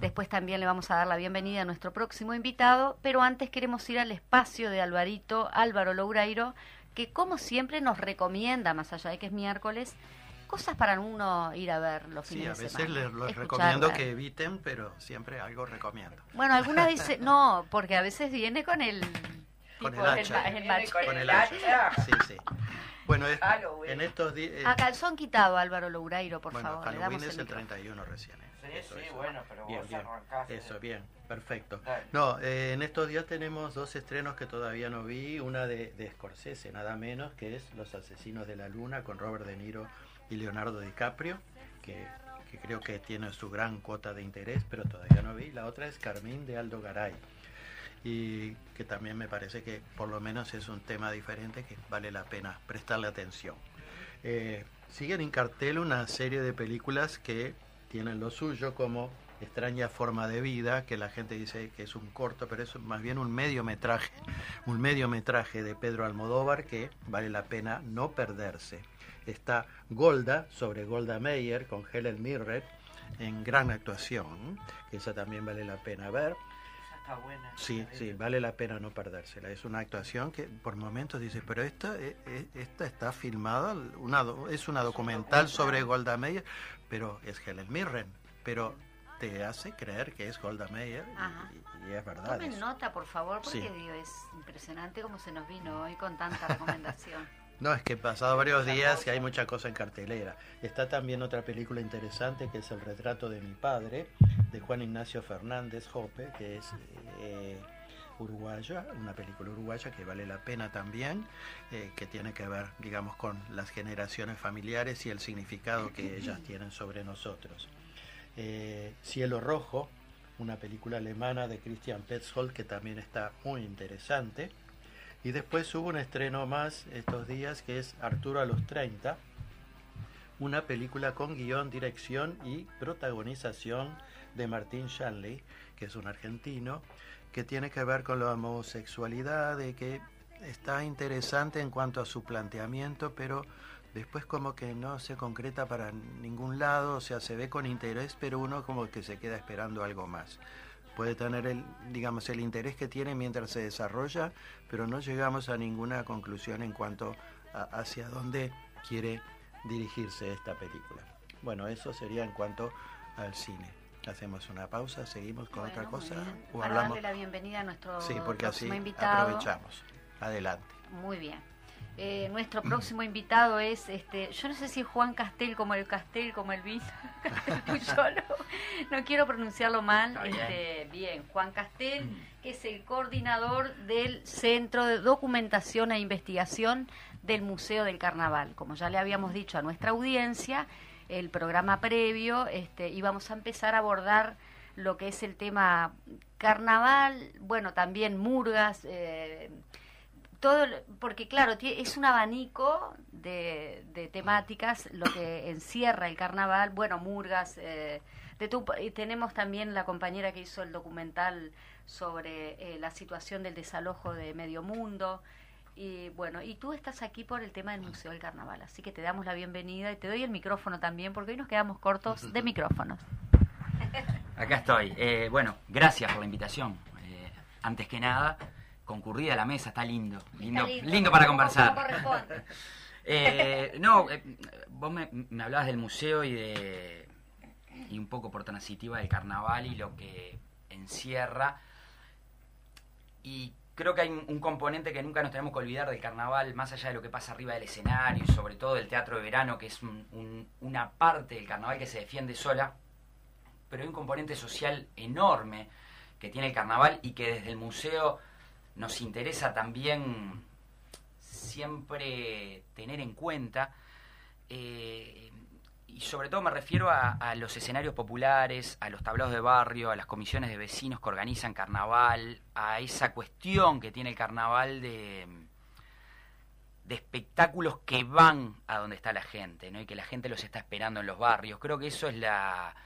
Después también le vamos a dar la bienvenida a nuestro próximo invitado, pero antes queremos ir al espacio de Alvarito, Álvaro Loureiro, que como siempre nos recomienda, más allá de que es miércoles, cosas para uno ir a ver los Sí, fines a de veces les, los recomiendo que eviten, pero siempre algo recomiendo. Bueno, alguna dice, <laughs> no, porque a veces viene con el... Con tipo, el hacha. el con el hacha. Sí, sí. Bueno, es- Halloween. en estos días... A calzón quitado, Álvaro Loureiro, por bueno, favor. le Halloween damos es el micrófono. 31 recién. ¿eh? Sí, Eso, sí, eso. bueno, pero Bien, vos bien. arrancaste. Eso, bien, perfecto. Dale. No, eh, en estos días tenemos dos estrenos que todavía no vi. Una de, de Scorsese, nada menos, que es Los Asesinos de la Luna con Robert De Niro y Leonardo DiCaprio, que, creo que tiene su gran cuota de interés, pero todavía no vi. La otra es Carmín de Aldo Garay, y que también me parece que por lo menos es un tema diferente que vale la pena prestarle atención. Eh, siguen en cartel una serie de películas que tienen lo suyo como extraña forma de vida, que la gente dice que es un corto, pero es más bien un mediometraje, un mediometraje de Pedro Almodóvar que vale la pena no perderse. Está Golda, sobre Golda Meir, con Helen Mirren, en gran actuación, que esa también vale la pena ver. Esa está buena. Sí, sí, vale la pena no perdérsela. Es una actuación que por momentos dice, pero esta, eh, eh, esta está filmada, una, do- es una documental sobre Golda Meir, pero es Helen Mirren, pero te hace creer que es Golda Meir y, y es verdad. Tomen nota, por favor, porque Sí. digo, es impresionante cómo se nos vino hoy con tanta recomendación. <laughs> No, es que he pasado varios días y hay mucha cosa en cartelera. Está también otra película interesante que es El retrato de mi padre, de Juan Ignacio Fernández Jope, que es eh, uruguaya, una película uruguaya que vale la pena también, eh, que tiene que ver, digamos, con las generaciones familiares y el significado que <clears throat> ellas tienen sobre nosotros. Eh, Cielo Rojo, una película alemana de Christian Petzold que también está muy interesante. Y después hubo un estreno más estos días que es Arturo a los 30, una película con guion, dirección y protagonización de Martín Shanley, que es un argentino, que tiene que ver con la homosexualidad, y que está interesante en cuanto a su planteamiento, pero después como que no se concreta para ningún lado, o sea, se ve con interés, pero uno como que se queda esperando algo más puede tener el, digamos, el interés que tiene mientras se desarrolla, pero no llegamos a ninguna conclusión en cuanto a hacia dónde quiere dirigirse esta película. Bueno, eso sería en cuanto al cine. Hacemos una pausa, seguimos con Bueno, otra cosa o Para hablamos. darle la bienvenida a nuestro Sí, porque así invitado. aprovechamos. Adelante. Muy bien. Eh, nuestro próximo invitado es, este, yo no sé si es Juan Castel como el Castel, como el vino, <laughs> Castel Puyolo. no quiero pronunciarlo mal. Bien. Este, bien, Juan Castel, que es el coordinador del Centro de Documentación e Investigación del Museo del Carnaval. Como ya le habíamos dicho a nuestra audiencia, el programa previo, este, íbamos a empezar a abordar lo que es el tema carnaval, bueno, también murgas, eh, todo, porque claro, es un abanico de, de temáticas lo que encierra el carnaval, bueno, murgas, eh, de tu, y tenemos también la compañera que hizo el documental sobre eh, la situación del desalojo de Medio Mundo. Y bueno, y tú estás aquí por el tema del Museo del Carnaval, así que te damos la bienvenida y te doy el micrófono también, porque hoy nos quedamos cortos de micrófonos. Acá estoy. Eh, bueno, gracias por la invitación. Eh, antes que nada, concurrida la mesa, está lindo. Lindo, lindo, lindo para conversar. corresponde. <laughs> Eh, no, eh, vos me, me hablabas del museo y de y un poco por transitiva del carnaval y lo que encierra. Y creo que hay un, un componente que nunca nos tenemos que olvidar del carnaval, más allá de lo que pasa arriba del escenario y sobre todo del teatro de verano, que es un- un- una parte del carnaval que se defiende sola, pero hay un componente social enorme que tiene el carnaval y que desde el museo nos interesa también siempre tener en cuenta. eh, y sobre todo me refiero a, los escenarios populares, a los tablados de barrio, a las comisiones de vecinos que organizan carnaval, a esa cuestión que tiene el carnaval de, de espectáculos que van a donde está la gente, ¿no? Y que la gente los está esperando en los barrios. Creo que eso es la,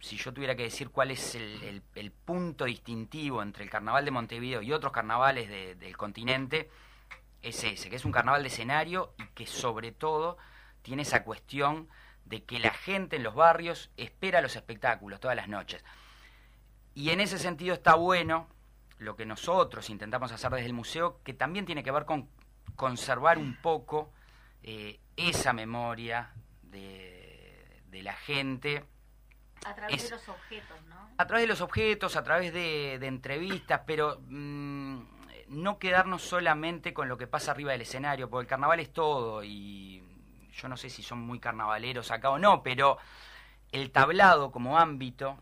si yo tuviera que decir cuál es el, punto distintivo entre el carnaval de Montevideo y otros carnavales de- del continente, es ese, que es un carnaval de escenario y que sobre todo tiene esa cuestión de que la gente en los barrios espera los espectáculos todas las noches. Y en ese sentido está bueno lo que nosotros intentamos hacer desde el museo, que también tiene que ver con conservar un poco eh, esa memoria de la gente A través Es- de los objetos, ¿no? a través de los objetos, a través de, de entrevistas, pero mm, no quedarnos solamente con lo que pasa arriba del escenario, porque el carnaval es todo y yo no sé si son muy carnavaleros acá o no, pero el tablado como ámbito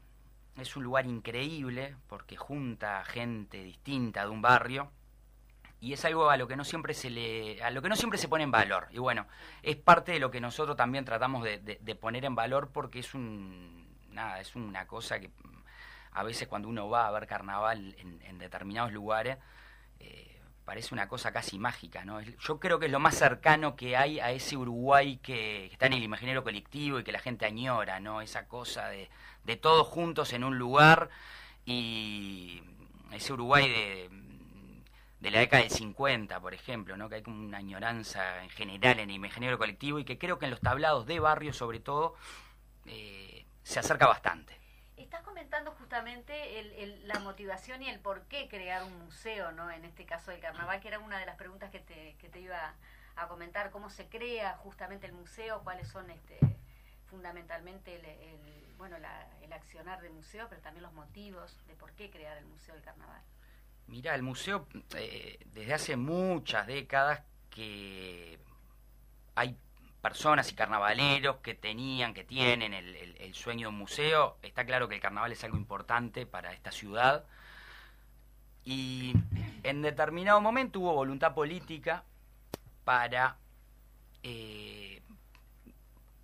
es un lugar increíble porque junta gente distinta de un barrio y es algo a lo que no siempre se le a lo que no siempre se pone en valor y bueno es parte de lo que nosotros también tratamos de, de- de poner en valor porque es un nada es una cosa que mm, a veces cuando uno va a ver carnaval en, determinados lugares eh, parece una cosa casi mágica no yo creo que es lo más cercano que hay a ese Uruguay que está en el imaginario colectivo y que la gente añora no esa cosa de, de todos juntos en un lugar y ese Uruguay de, de la década del 50, por ejemplo, ¿no? que hay como una añoranza en general en el imaginario colectivo y que creo que en los tablados de barrio, sobre todo, eh, se acerca bastante. Estás comentando justamente el- el- la motivación y el por qué crear un museo, ¿no? En este caso del carnaval, que era una de las preguntas que te, que te iba a comentar, cómo se crea justamente el museo, cuáles son este, fundamentalmente el, el- bueno, la- el accionar del museo, pero también los motivos de por qué crear el Museo del Carnaval. Mira, el museo eh, desde hace muchas décadas que hay personas y carnavaleros que tenían, que tienen el, sueño de un museo. Está claro que el carnaval es algo importante para esta ciudad. Y en determinado momento hubo voluntad política para eh,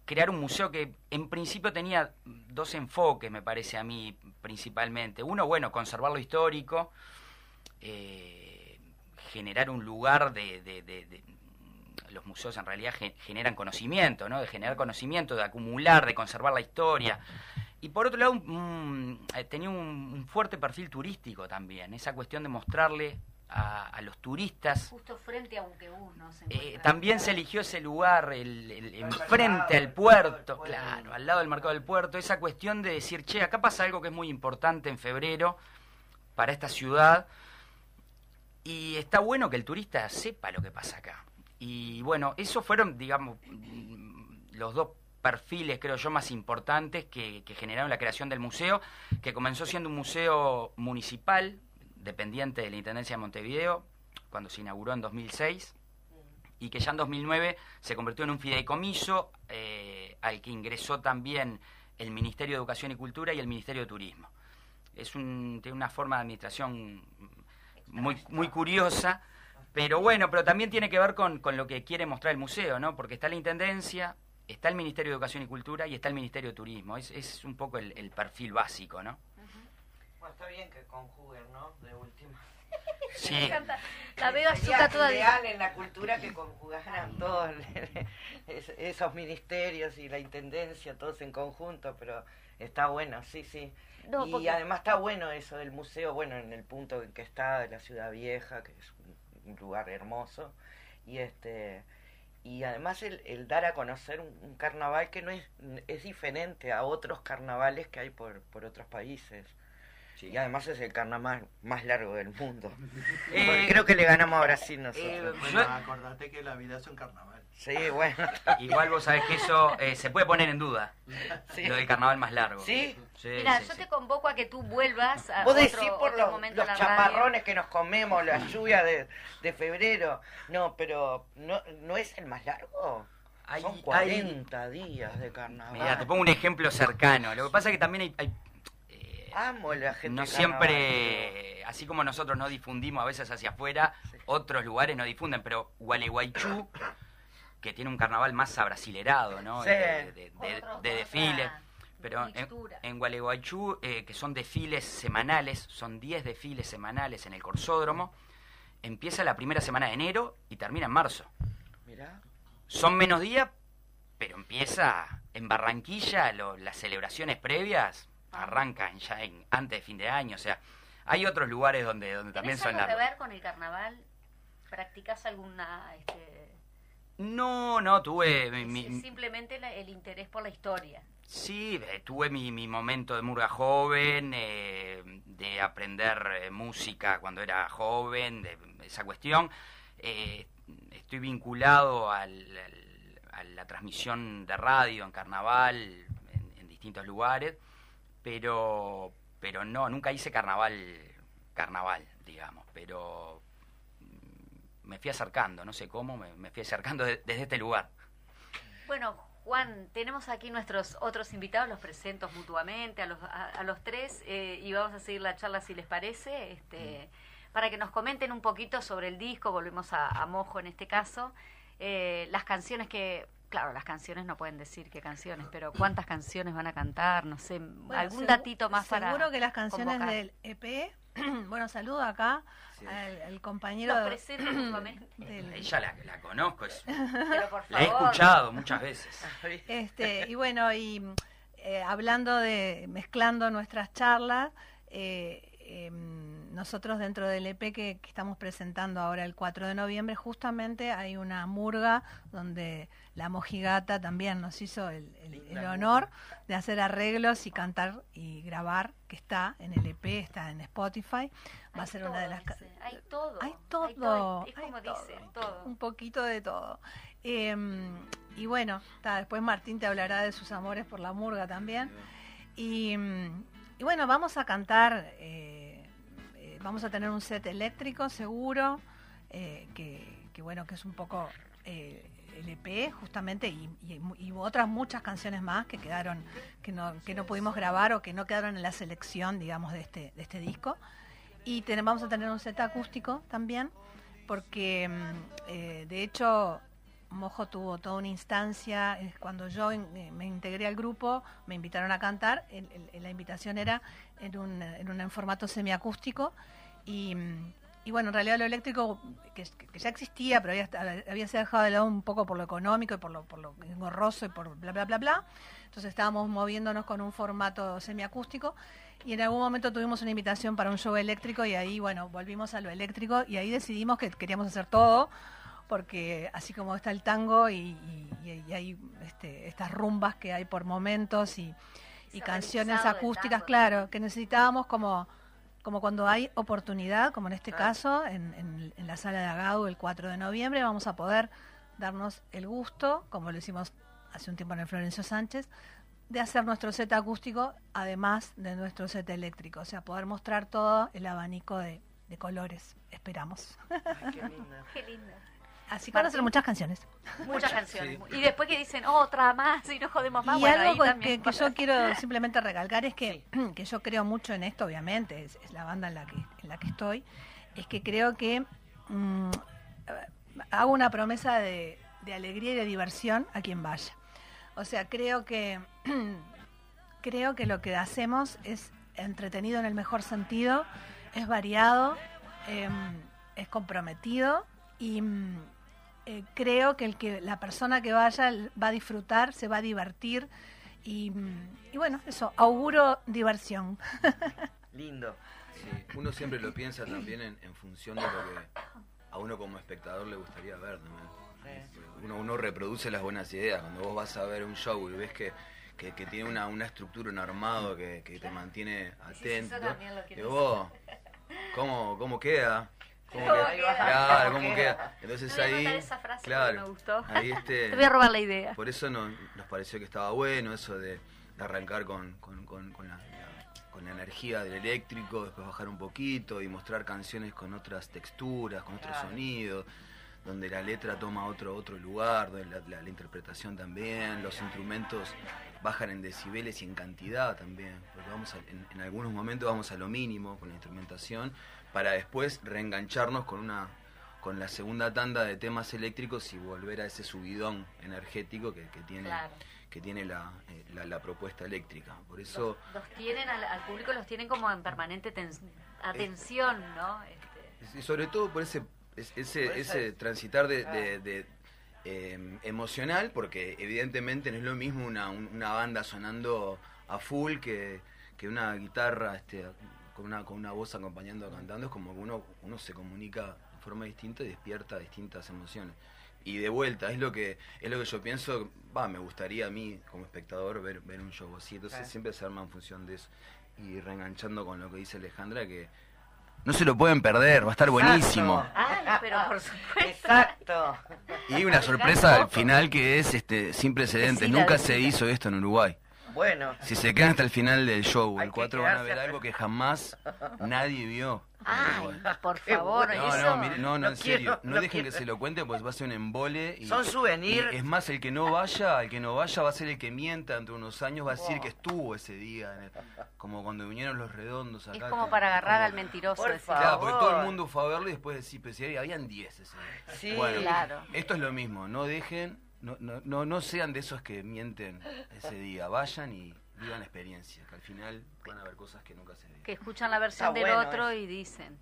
crear un museo que en principio tenía dos enfoques, me parece a mí, principalmente. Uno, bueno, conservar lo histórico, eh, generar un lugar de- Los museos en realidad ge- generan conocimiento, ¿no? De generar conocimiento, de acumular, de conservar la historia. Y por otro lado, un- eh, tenía un, un fuerte perfil turístico también, esa cuestión de mostrarle a, a los turistas Justo frente a Unquebus, ¿no? Se eh, también se eligió ese lugar, el, el- enfrente al puerto, claro, al lado del mercado del puerto, esa cuestión de decir, che, acá pasa algo que es muy importante en febrero para esta ciudad y está bueno que el turista sepa lo que pasa acá. Y bueno, esos fueron, digamos, los dos perfiles, creo yo, más importantes que, que generaron la creación del museo, que comenzó siendo un museo municipal, dependiente de la Intendencia de Montevideo, cuando se inauguró en 2006, y que ya en 2009 se convirtió en un fideicomiso eh, al que ingresó también el Ministerio de Educación y Cultura y el Ministerio de Turismo. Es un, tiene una forma de administración muy, muy curiosa, pero bueno, pero también tiene que ver con, con lo que quiere mostrar el museo, ¿no? Porque está la Intendencia, está el Ministerio de Educación y Cultura y está el Ministerio de Turismo. Es, es un poco el, el perfil básico, ¿no? Bueno, está bien que conjuguen, ¿no? De última. Sí. Me encanta. La veo Sería azúcar toda ideal en la cultura que conjugaran todos <laughs> es- esos ministerios y la intendencia, todos en conjunto, pero está bueno, sí, sí. No, y porque- además está bueno eso del museo, bueno, en el punto en que está, de la ciudad vieja, que es un, un lugar hermoso, y este y además el, el dar a conocer un, un carnaval que no es, es diferente a otros carnavales que hay por, por otros países. Y además es el carnaval más largo del mundo. Eh, <laughs> Porque creo que le ganamos a Brasil nosotros. eh, Bueno, acordate que la vida es un carnaval. Sí, bueno. <laughs> Igual vos sabés que eso eh, se puede poner en duda. Sí. Lo del carnaval más largo. ¿Sí? Sí, Mira, sí, yo sí. te convoco a que tú vuelvas a Vos otro, decís por otro los, momento los chaparrones que nos comemos, la lluvia de, de febrero. No, pero ¿no, ¿no es el más largo? Hay- Son 40 días de carnaval. Mira, te pongo un ejemplo cercano. Lo que pasa es que también hay, hay- Amo la gente no carnaval. siempre, así como nosotros no difundimos a veces hacia afuera, otros lugares no difunden, pero Gualeguaychú, que tiene un carnaval más abrasilerado, ¿no? Sí. De, de- desfiles. Pero en, en Gualeguaychú, eh, que son desfiles semanales, son 10 desfiles semanales en el Corsódromo, empieza la primera semana de enero y termina en marzo. Mirá. Son menos días, pero empieza en Barranquilla, lo- las celebraciones previas arrancan ya en, antes de fin de año, o sea, hay otros lugares donde, donde también ¿Tenés son algo que ver con el carnaval? ¿Practicás alguna... Este, No, no, tuve mi, es- mi- es simplemente la- el interés por la historia? sí, eh, tuve mi, mi momento de murga joven, eh, de aprender eh, música cuando era joven, de esa cuestión. Eh, estoy vinculado al- al- a la transmisión de radio en carnaval, en, en distintos lugares, pero, pero no, nunca hice carnaval, carnaval, digamos, pero me fui acercando, no sé cómo, me, me fui acercando de- desde este lugar. Bueno, Juan, tenemos aquí nuestros otros invitados, los presento mutuamente a los, a, a los tres eh, y vamos a seguir la charla si les parece, este, para que nos comenten un poquito sobre el disco, volvemos a, a Mojo en este caso, eh, las canciones que, claro, las canciones no pueden decir qué canciones, pero cuántas canciones van a cantar, no sé, Bueno, algún datito más para... Seguro que las canciones convocar. del EP. <clears throat> bueno, saludo acá al, al compañero. Presento del- Ella la, la conozco, es- Pero por la he favor. escuchado muchas veces. <laughs> Este, y bueno, y eh, hablando de, mezclando nuestras charlas, eh, em, nosotros dentro del EP que, que estamos presentando ahora el 4 de noviembre, justamente hay una murga donde la mojigata también nos hizo el, el- el Linda honor de hacer arreglos y cantar y grabar, que está en el EP, está en Spotify. Va a Hay ser una de las... Hay todo. Hay todo, Es hay como todo, dice, todo. un poquito de todo. Eh, y bueno, ta, después Martín te hablará de sus amores por la murga también. Y, mm, y bueno, vamos a cantar, eh, vamos a tener un set eléctrico seguro, eh, que, que bueno, que es un poco eh, el EP justamente y, otras muchas canciones más que quedaron, que no, que no pudimos grabar o que no quedaron en la selección, digamos, de este, de este disco. Y ten- vamos a tener un set acústico también, porque mm, eh, de hecho Mojo tuvo toda una instancia, eh, cuando yo eh, me integré al grupo, me invitaron a cantar, la invitación era en un, en un formato semiacústico y, y bueno, en realidad lo eléctrico, que, que ya existía, pero había, había sido dejado de lado un poco por lo económico y por lo, por lo engorroso y por bla, bla, bla, bla. Entonces estábamos moviéndonos con un formato semiacústico y en algún momento tuvimos una invitación para un show eléctrico y ahí, bueno, volvimos a lo eléctrico y ahí decidimos que queríamos hacer todo porque así como está el tango y, y- y hay este, estas rumbas que hay por momentos y, canciones acústicas, claro, que necesitábamos como, como cuando hay oportunidad, como en este Claro. caso, en, en- en la sala de Agau el 4 de noviembre, vamos a poder darnos el gusto, como lo hicimos hace un tiempo en el Florencio Sánchez, de hacer nuestro set acústico, además de nuestro set eléctrico, o sea, poder mostrar todo el abanico de, de colores, esperamos. Ay, qué lindo. <laughs> Qué lindo. Así que van a ser Martín. muchas canciones. Muchas canciones. Y después que dicen otra más y no jodemos más, y bueno, ahí algo que, también que yo <laughs> quiero simplemente recalcar es que, <clears throat> que yo creo mucho en esto, obviamente, es, es la banda en la que, en la que estoy, es que creo que mm, hago una promesa de, de alegría y de diversión a quien vaya. O sea, creo que <clears throat> creo que lo que hacemos es entretenido en el mejor sentido, es variado, eh, es comprometido y mm, eh, creo que el que la persona que vaya va a disfrutar, se va a divertir y, mm, y bueno, eso, auguro diversión. <laughs> Lindo. Sí, uno siempre lo piensa también en, en función de lo que a uno como espectador le gustaría ver también. Uno, uno reproduce las buenas ideas. Cuando vos vas a ver un show y ves que, que, que tiene una, una estructura, un armado que, que te mantiene atento, también lo quiero y vos, ¿cómo, cómo queda? ¿Cómo ¿Cómo queda? queda? Claro, ¿Cómo ¿cómo queda? Entonces Te voy a ahí, esa frase claro, me gustó. ahí este, <laughs> Te voy a robar la idea. Por eso nos, nos pareció que estaba bueno eso de, de arrancar con, con, con- con la, la- con la energía del eléctrico, después bajar un poquito y mostrar canciones con otras texturas, con otros Claro. sonidos, donde la letra toma otro, otro lugar, donde la, la- la interpretación también, los instrumentos bajan en decibeles y en cantidad también, porque vamos a- en, en algunos momentos vamos a lo mínimo con la instrumentación para después reengancharnos con una con la segunda tanda de temas eléctricos y volver a ese subidón energético que, que tiene Claro. que tiene la, eh, la, la propuesta eléctrica. Por eso Los tienen al, al público los tienen como en permanente atención, ¿no? Este, y sobre todo por ese es- ese, Por ese transitar de, de- de, eh, emocional porque evidentemente no es lo mismo una, un- una banda sonando a full que, que una guitarra este, con una con una voz acompañando cantando es como que uno uno se comunica de forma distinta y despierta distintas emociones y de vuelta es lo que es lo que yo pienso va me gustaría a mí como espectador ver ver un show así entonces Claro. siempre se arma en función de eso y reenganchando con lo que dice Alejandra que no se lo pueden perder, va a estar buenísimo. Ay, pero por supuesto. Exacto. Y una sorpresa al final que es este sin precedentes. Nunca se hizo esto en Uruguay. Bueno. Si se quedan hasta el final del show, Hay el que 4 van a ver algo que jamás nadie vio. Ay, por favor. No, eso. no, mire, no, no, No en quiero, serio. No, no dejen que se lo cuente, pues va a ser un embole. Y, Son souvenir. y es más, el que no vaya, el que no vaya va a ser el que mienta entre unos años, va a decir Wow. que estuvo ese día. en el- como cuando vinieron los redondos acá. Es como que- para agarrar como- al mentiroso. Por favor. Claro, porque todo el mundo fue a verlo y después decir, pero si había- habían 10 ese día. Sí. Bueno, Claro. esto es lo mismo, no dejen, no, no, no, no sean de esos que mienten ese día, vayan y vivan la experiencia, que al final van a ver cosas que nunca se ven. Que escuchan la versión Está del bueno otro eso. y dicen.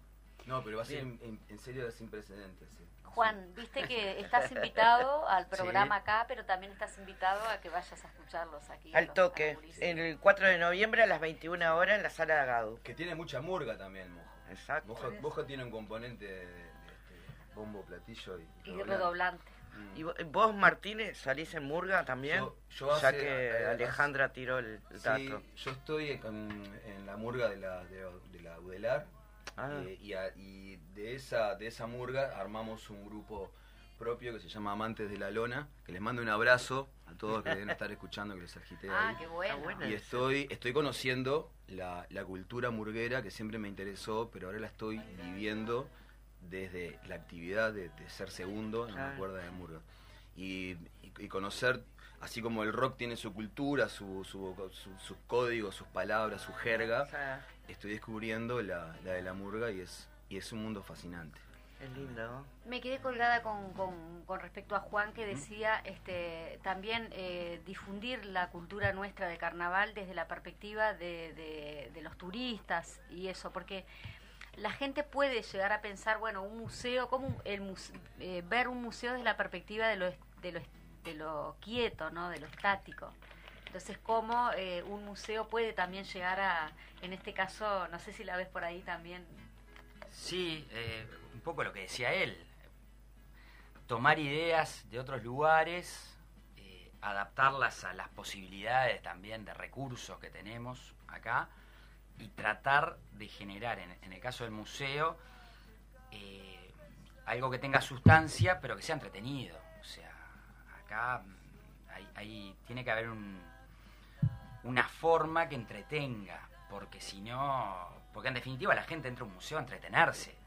No, pero va a ser en, en- en serio sin precedentes. sí. Juan, viste que estás invitado al <laughs> Sí. programa acá, pero también estás invitado a que vayas a escucharlos aquí. Al los- toque. gurises. El 4 de noviembre a las 21 horas en la sala de Agadu. Que tiene mucha murga también, Mojo. Exacto. Mojo, Mojo tiene un componente de, de- de este bombo, platillo y, Y redoblante. ¿Y vo- vos, Martínez, salís en Murga también? Yo- yo ya que hace- Alejandra tiró el, el Sí, dato. yo estoy en, en la murga de la, de, de la Udelar Ah. eh, y, a- y de esa de esa murga armamos un grupo propio que se llama Amantes de la Lona, que les mando un abrazo a todos que deben estar escuchando, que les agité Ah, ahí. qué bueno. Y estoy, estoy conociendo la, la cultura murguera que siempre me interesó, pero ahora la estoy viviendo desde la actividad de, de ser segundo en la Claro. cuerda de murga. Y, y- y conocer, así como el rock tiene su cultura, su, su- su- sus códigos, sus palabras, su jerga, O sea, estoy descubriendo la, la de la murga y es, y es un mundo fascinante. es lindo. ¿no? Me quedé colgada con, con- con respecto a Juan que decía este, también eh, difundir la cultura nuestra de carnaval desde la perspectiva de, de- de los turistas y eso, porque la gente puede llegar a pensar, bueno, un museo, como el eh, ver un museo desde la perspectiva de lo, de lo, de lo quieto, ¿no? de lo estático. Entonces, cómo eh, un museo puede también llegar a, en este caso, no sé si la ves por ahí también, Sí, eh, un poco lo que decía él. Tomar ideas de otros lugares, eh, adaptarlas a las posibilidades también de recursos que tenemos acá y tratar de generar, en, en el caso del museo, eh, algo que tenga sustancia pero que sea entretenido. O sea, acá mm, hay, hay- tiene que haber un, una forma que entretenga, porque si no, porque en definitiva la gente entra a un museo a entretenerse.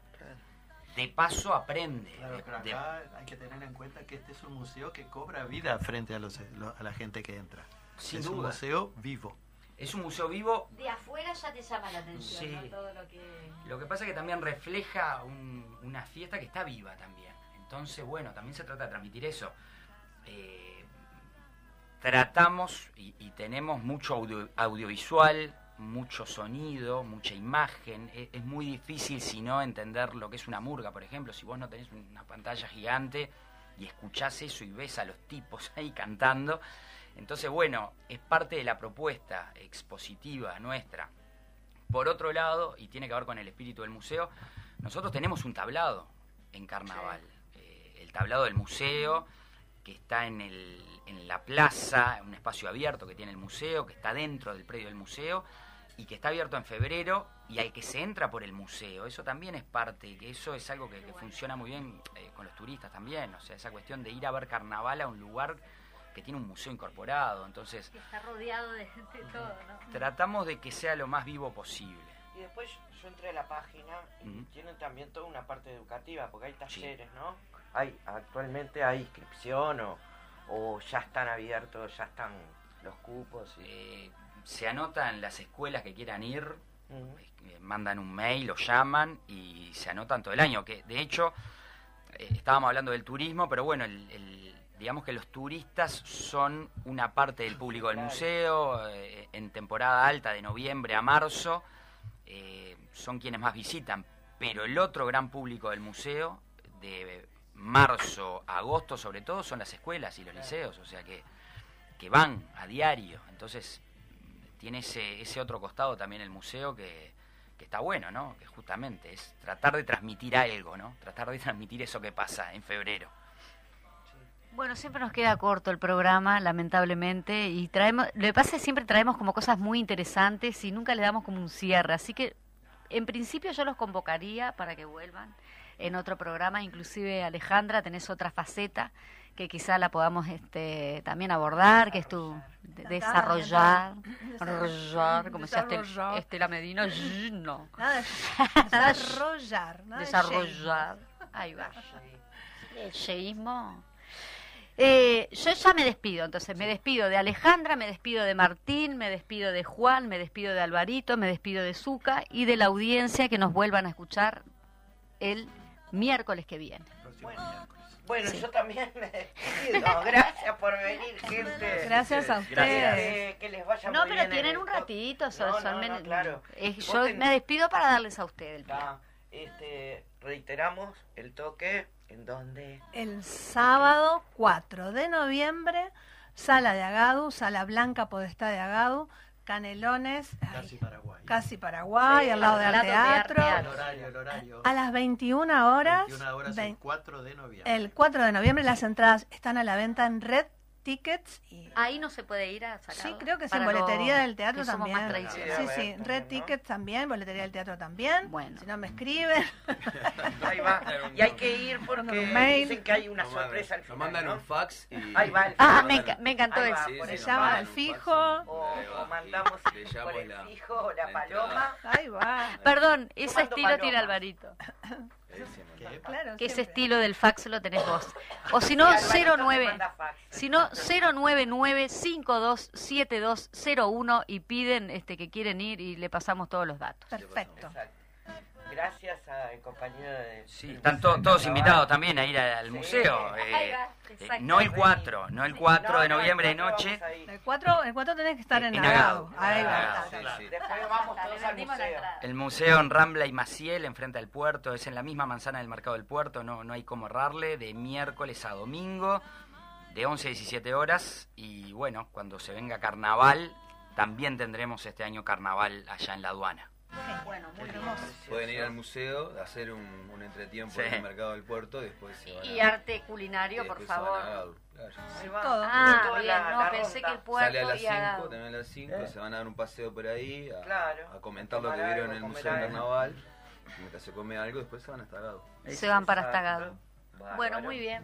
De paso aprende. Claro, pero de- acá hay que tener en cuenta que este es un museo que cobra vida frente a, los, a la gente que entra. Sin es un museo vivo. Es un museo vivo. de afuera ya te llama la atención, Sí. ¿no? Todo lo que... Lo que pasa es que también refleja un- una fiesta que está viva también. Entonces, bueno, también se trata de transmitir eso. Eh, tratamos y, y tenemos mucho audio- audiovisual mucho sonido, mucha imagen. E- Es, muy difícil si no entender lo que es una murga, por ejemplo. Si vos no tenés una pantalla gigante y escuchás eso y ves a los tipos <laughs> ahí cantando. Entonces, bueno, es parte de la propuesta expositiva nuestra. Por otro lado, y tiene que ver con el espíritu del museo, nosotros tenemos un tablado en carnaval. Eh, el tablado del museo, que está en, el, en la plaza, un espacio abierto que tiene el museo, que está dentro del predio del museo y que está abierto en febrero y al que se entra por el museo. Eso también es parte, que eso es algo que, que funciona muy bien eh, con los turistas también. O sea, esa cuestión de ir a ver carnaval a un lugar que tiene un museo incorporado. Entonces, Está rodeado de, de todo, ¿no? tratamos de que sea lo más vivo posible. Y después yo entré a la página y tienen también toda una parte educativa, porque hay talleres, ¿no? Hay, actualmente hay inscripción o, o ya están abiertos, ya están los cupos. Y... Eh, se anotan las escuelas que quieran ir, eh, mandan un mail, lo llaman y se anotan todo el año. Que de hecho, eh, estábamos hablando del turismo, pero bueno, el- el- digamos que los turistas son una parte del público del museo. eh, en temporada alta, de noviembre a marzo, eh, son quienes más visitan. Pero el otro gran público del museo, de marzo a agosto sobre todo, son las escuelas y los liceos. O sea que, que van a diario. Entonces, tiene ese, ese otro costado también el museo que, que está bueno, ¿no? Que justamente es tratar de transmitir algo, ¿no? Tratar de transmitir eso que pasa en febrero. Bueno, siempre nos queda corto el programa, lamentablemente, y traemos, lo que pasa es que siempre traemos como cosas muy interesantes y nunca le damos como un cierre, así que en principio yo los convocaría para que vuelvan en otro programa, inclusive Alejandra, tenés otra faceta que quizá la podamos este, también abordar, que es tu de- desarrollar, desarrollar, como decía. Estela Medina, <laughs> no, Nada de <laughs> desarrollar, nada de desarrollar, ahí va. El yeísmo. Eh, yo ya me despido, entonces me despido de Alejandra, me despido de Martín, me despido de Juan, me despido de Alvarito, me despido de Zuca y de la audiencia que nos vuelvan a escuchar el miércoles que viene. Bueno, bueno, yo también me despido. <laughs> Gracias por venir, gente. Gracias a ustedes. que les vaya No, muy pero bien tienen un to- ratito, son, No, son no, men- no, claro. es- Vos yo ten- me despido para darles a usted el pie. Está, este, reiteramos el toque en donde El sábado 4 de noviembre, Sala de Agadu, Sala Blanca Podestá de Agadu, Canelones, ay, Casi Paraguay. casi Paraguay, Sí, al lado del de teatro. Arte El horario, el horario. A las 21 horas, 21 horas el 4 de noviembre. el 4 de noviembre, las entradas están a la venta en Red Tickets y Ahí no se puede ir a sacar. Sí, creo que sí, en boletería del teatro también. Más Sí, sí, También, Red ¿no? Tickets también, boletería del teatro también. Bueno. Si no me escriben, <laughs> ahí va. Y hay que ir porque mail. dicen que hay una Nos sorpresa al nos final. mandan ¿no? un fax y... Ahí va el Ah, fax. me, enca- me encantó eso. Sí, por sí, nos llaman al fijo. O, o mandamos le por llamo el la- fijo la la paloma. Ahí va. Perdón, ese estilo tiene palomas. Alvarito. <laughs> Que ese siempre. estilo del fax lo tenés vos. O si no, Y Alvarito te 09. manda fax. Si no, 099-527201 y piden este que quieren ir y le pasamos todos los datos. Perfecto. Gracias al compañero de. Sí, están to- todos invitados también a ir al Sí. museo. eh, Ahí va, eh, no el 4, no el 4 No, de no, noviembre de noche. El 4, el 4 tenés que estar en, En Agado. Agado. Ahí va. Después vamos todos al museo. El museo en Rambla y Maciel, enfrente al puerto, es en la misma manzana del mercado del puerto, no, no hay como errarle, de miércoles a domingo, de 11 a 17 horas. Y bueno, cuando se venga carnaval, también tendremos este año carnaval allá en la aduana. Bueno, muy. Hermoso. Pueden ir al museo, hacer un, un entretiempo Sí. en el mercado del puerto y después se van a... Y arte culinario, y por después se van a favor. Claro. Ahí va. Todo. Ah, Toda bien, la- no, la pensé que ronda. el puerto Sale a las y Agado. 5, también a las 5, Eh. se van a dar un paseo por ahí, a, Claro. a comentar lo que Tomar vieron en el comer Museo algo. Carnaval. Mientras se come algo, después se van hasta Gadu. Se van para Exacto. Bárbaro. Bueno, muy bien.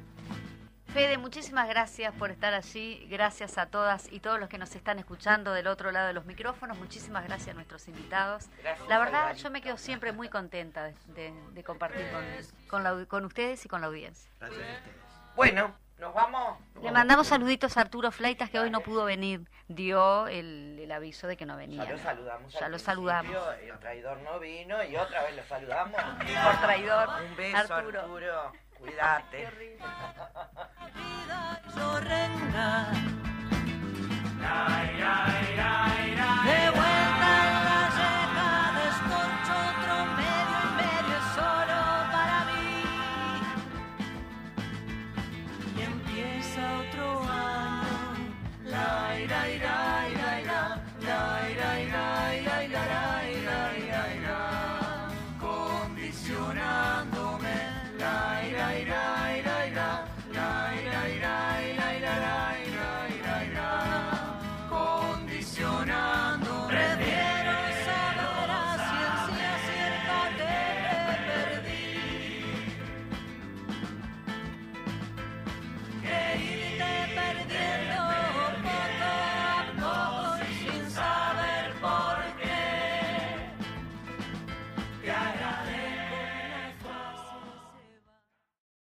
Fede, muchísimas gracias por estar allí. Gracias a todas y todos los que nos están escuchando del otro lado de los micrófonos. Muchísimas gracias a nuestros invitados. Gracias, La verdad, yo me quedo siempre muy contenta de, de- de compartir con, con, la- con ustedes y con la audiencia. Gracias a ustedes. Bueno, nos vamos. Le mandamos saluditos a Arturo Flaitas, que hoy no pudo venir. Dio el, el aviso de que no venía. Ya lo saludamos. Ya lo saludamos. El traidor no vino y otra vez lo saludamos. Por traidor, Un beso, Arturo. Arturo. Cuídate.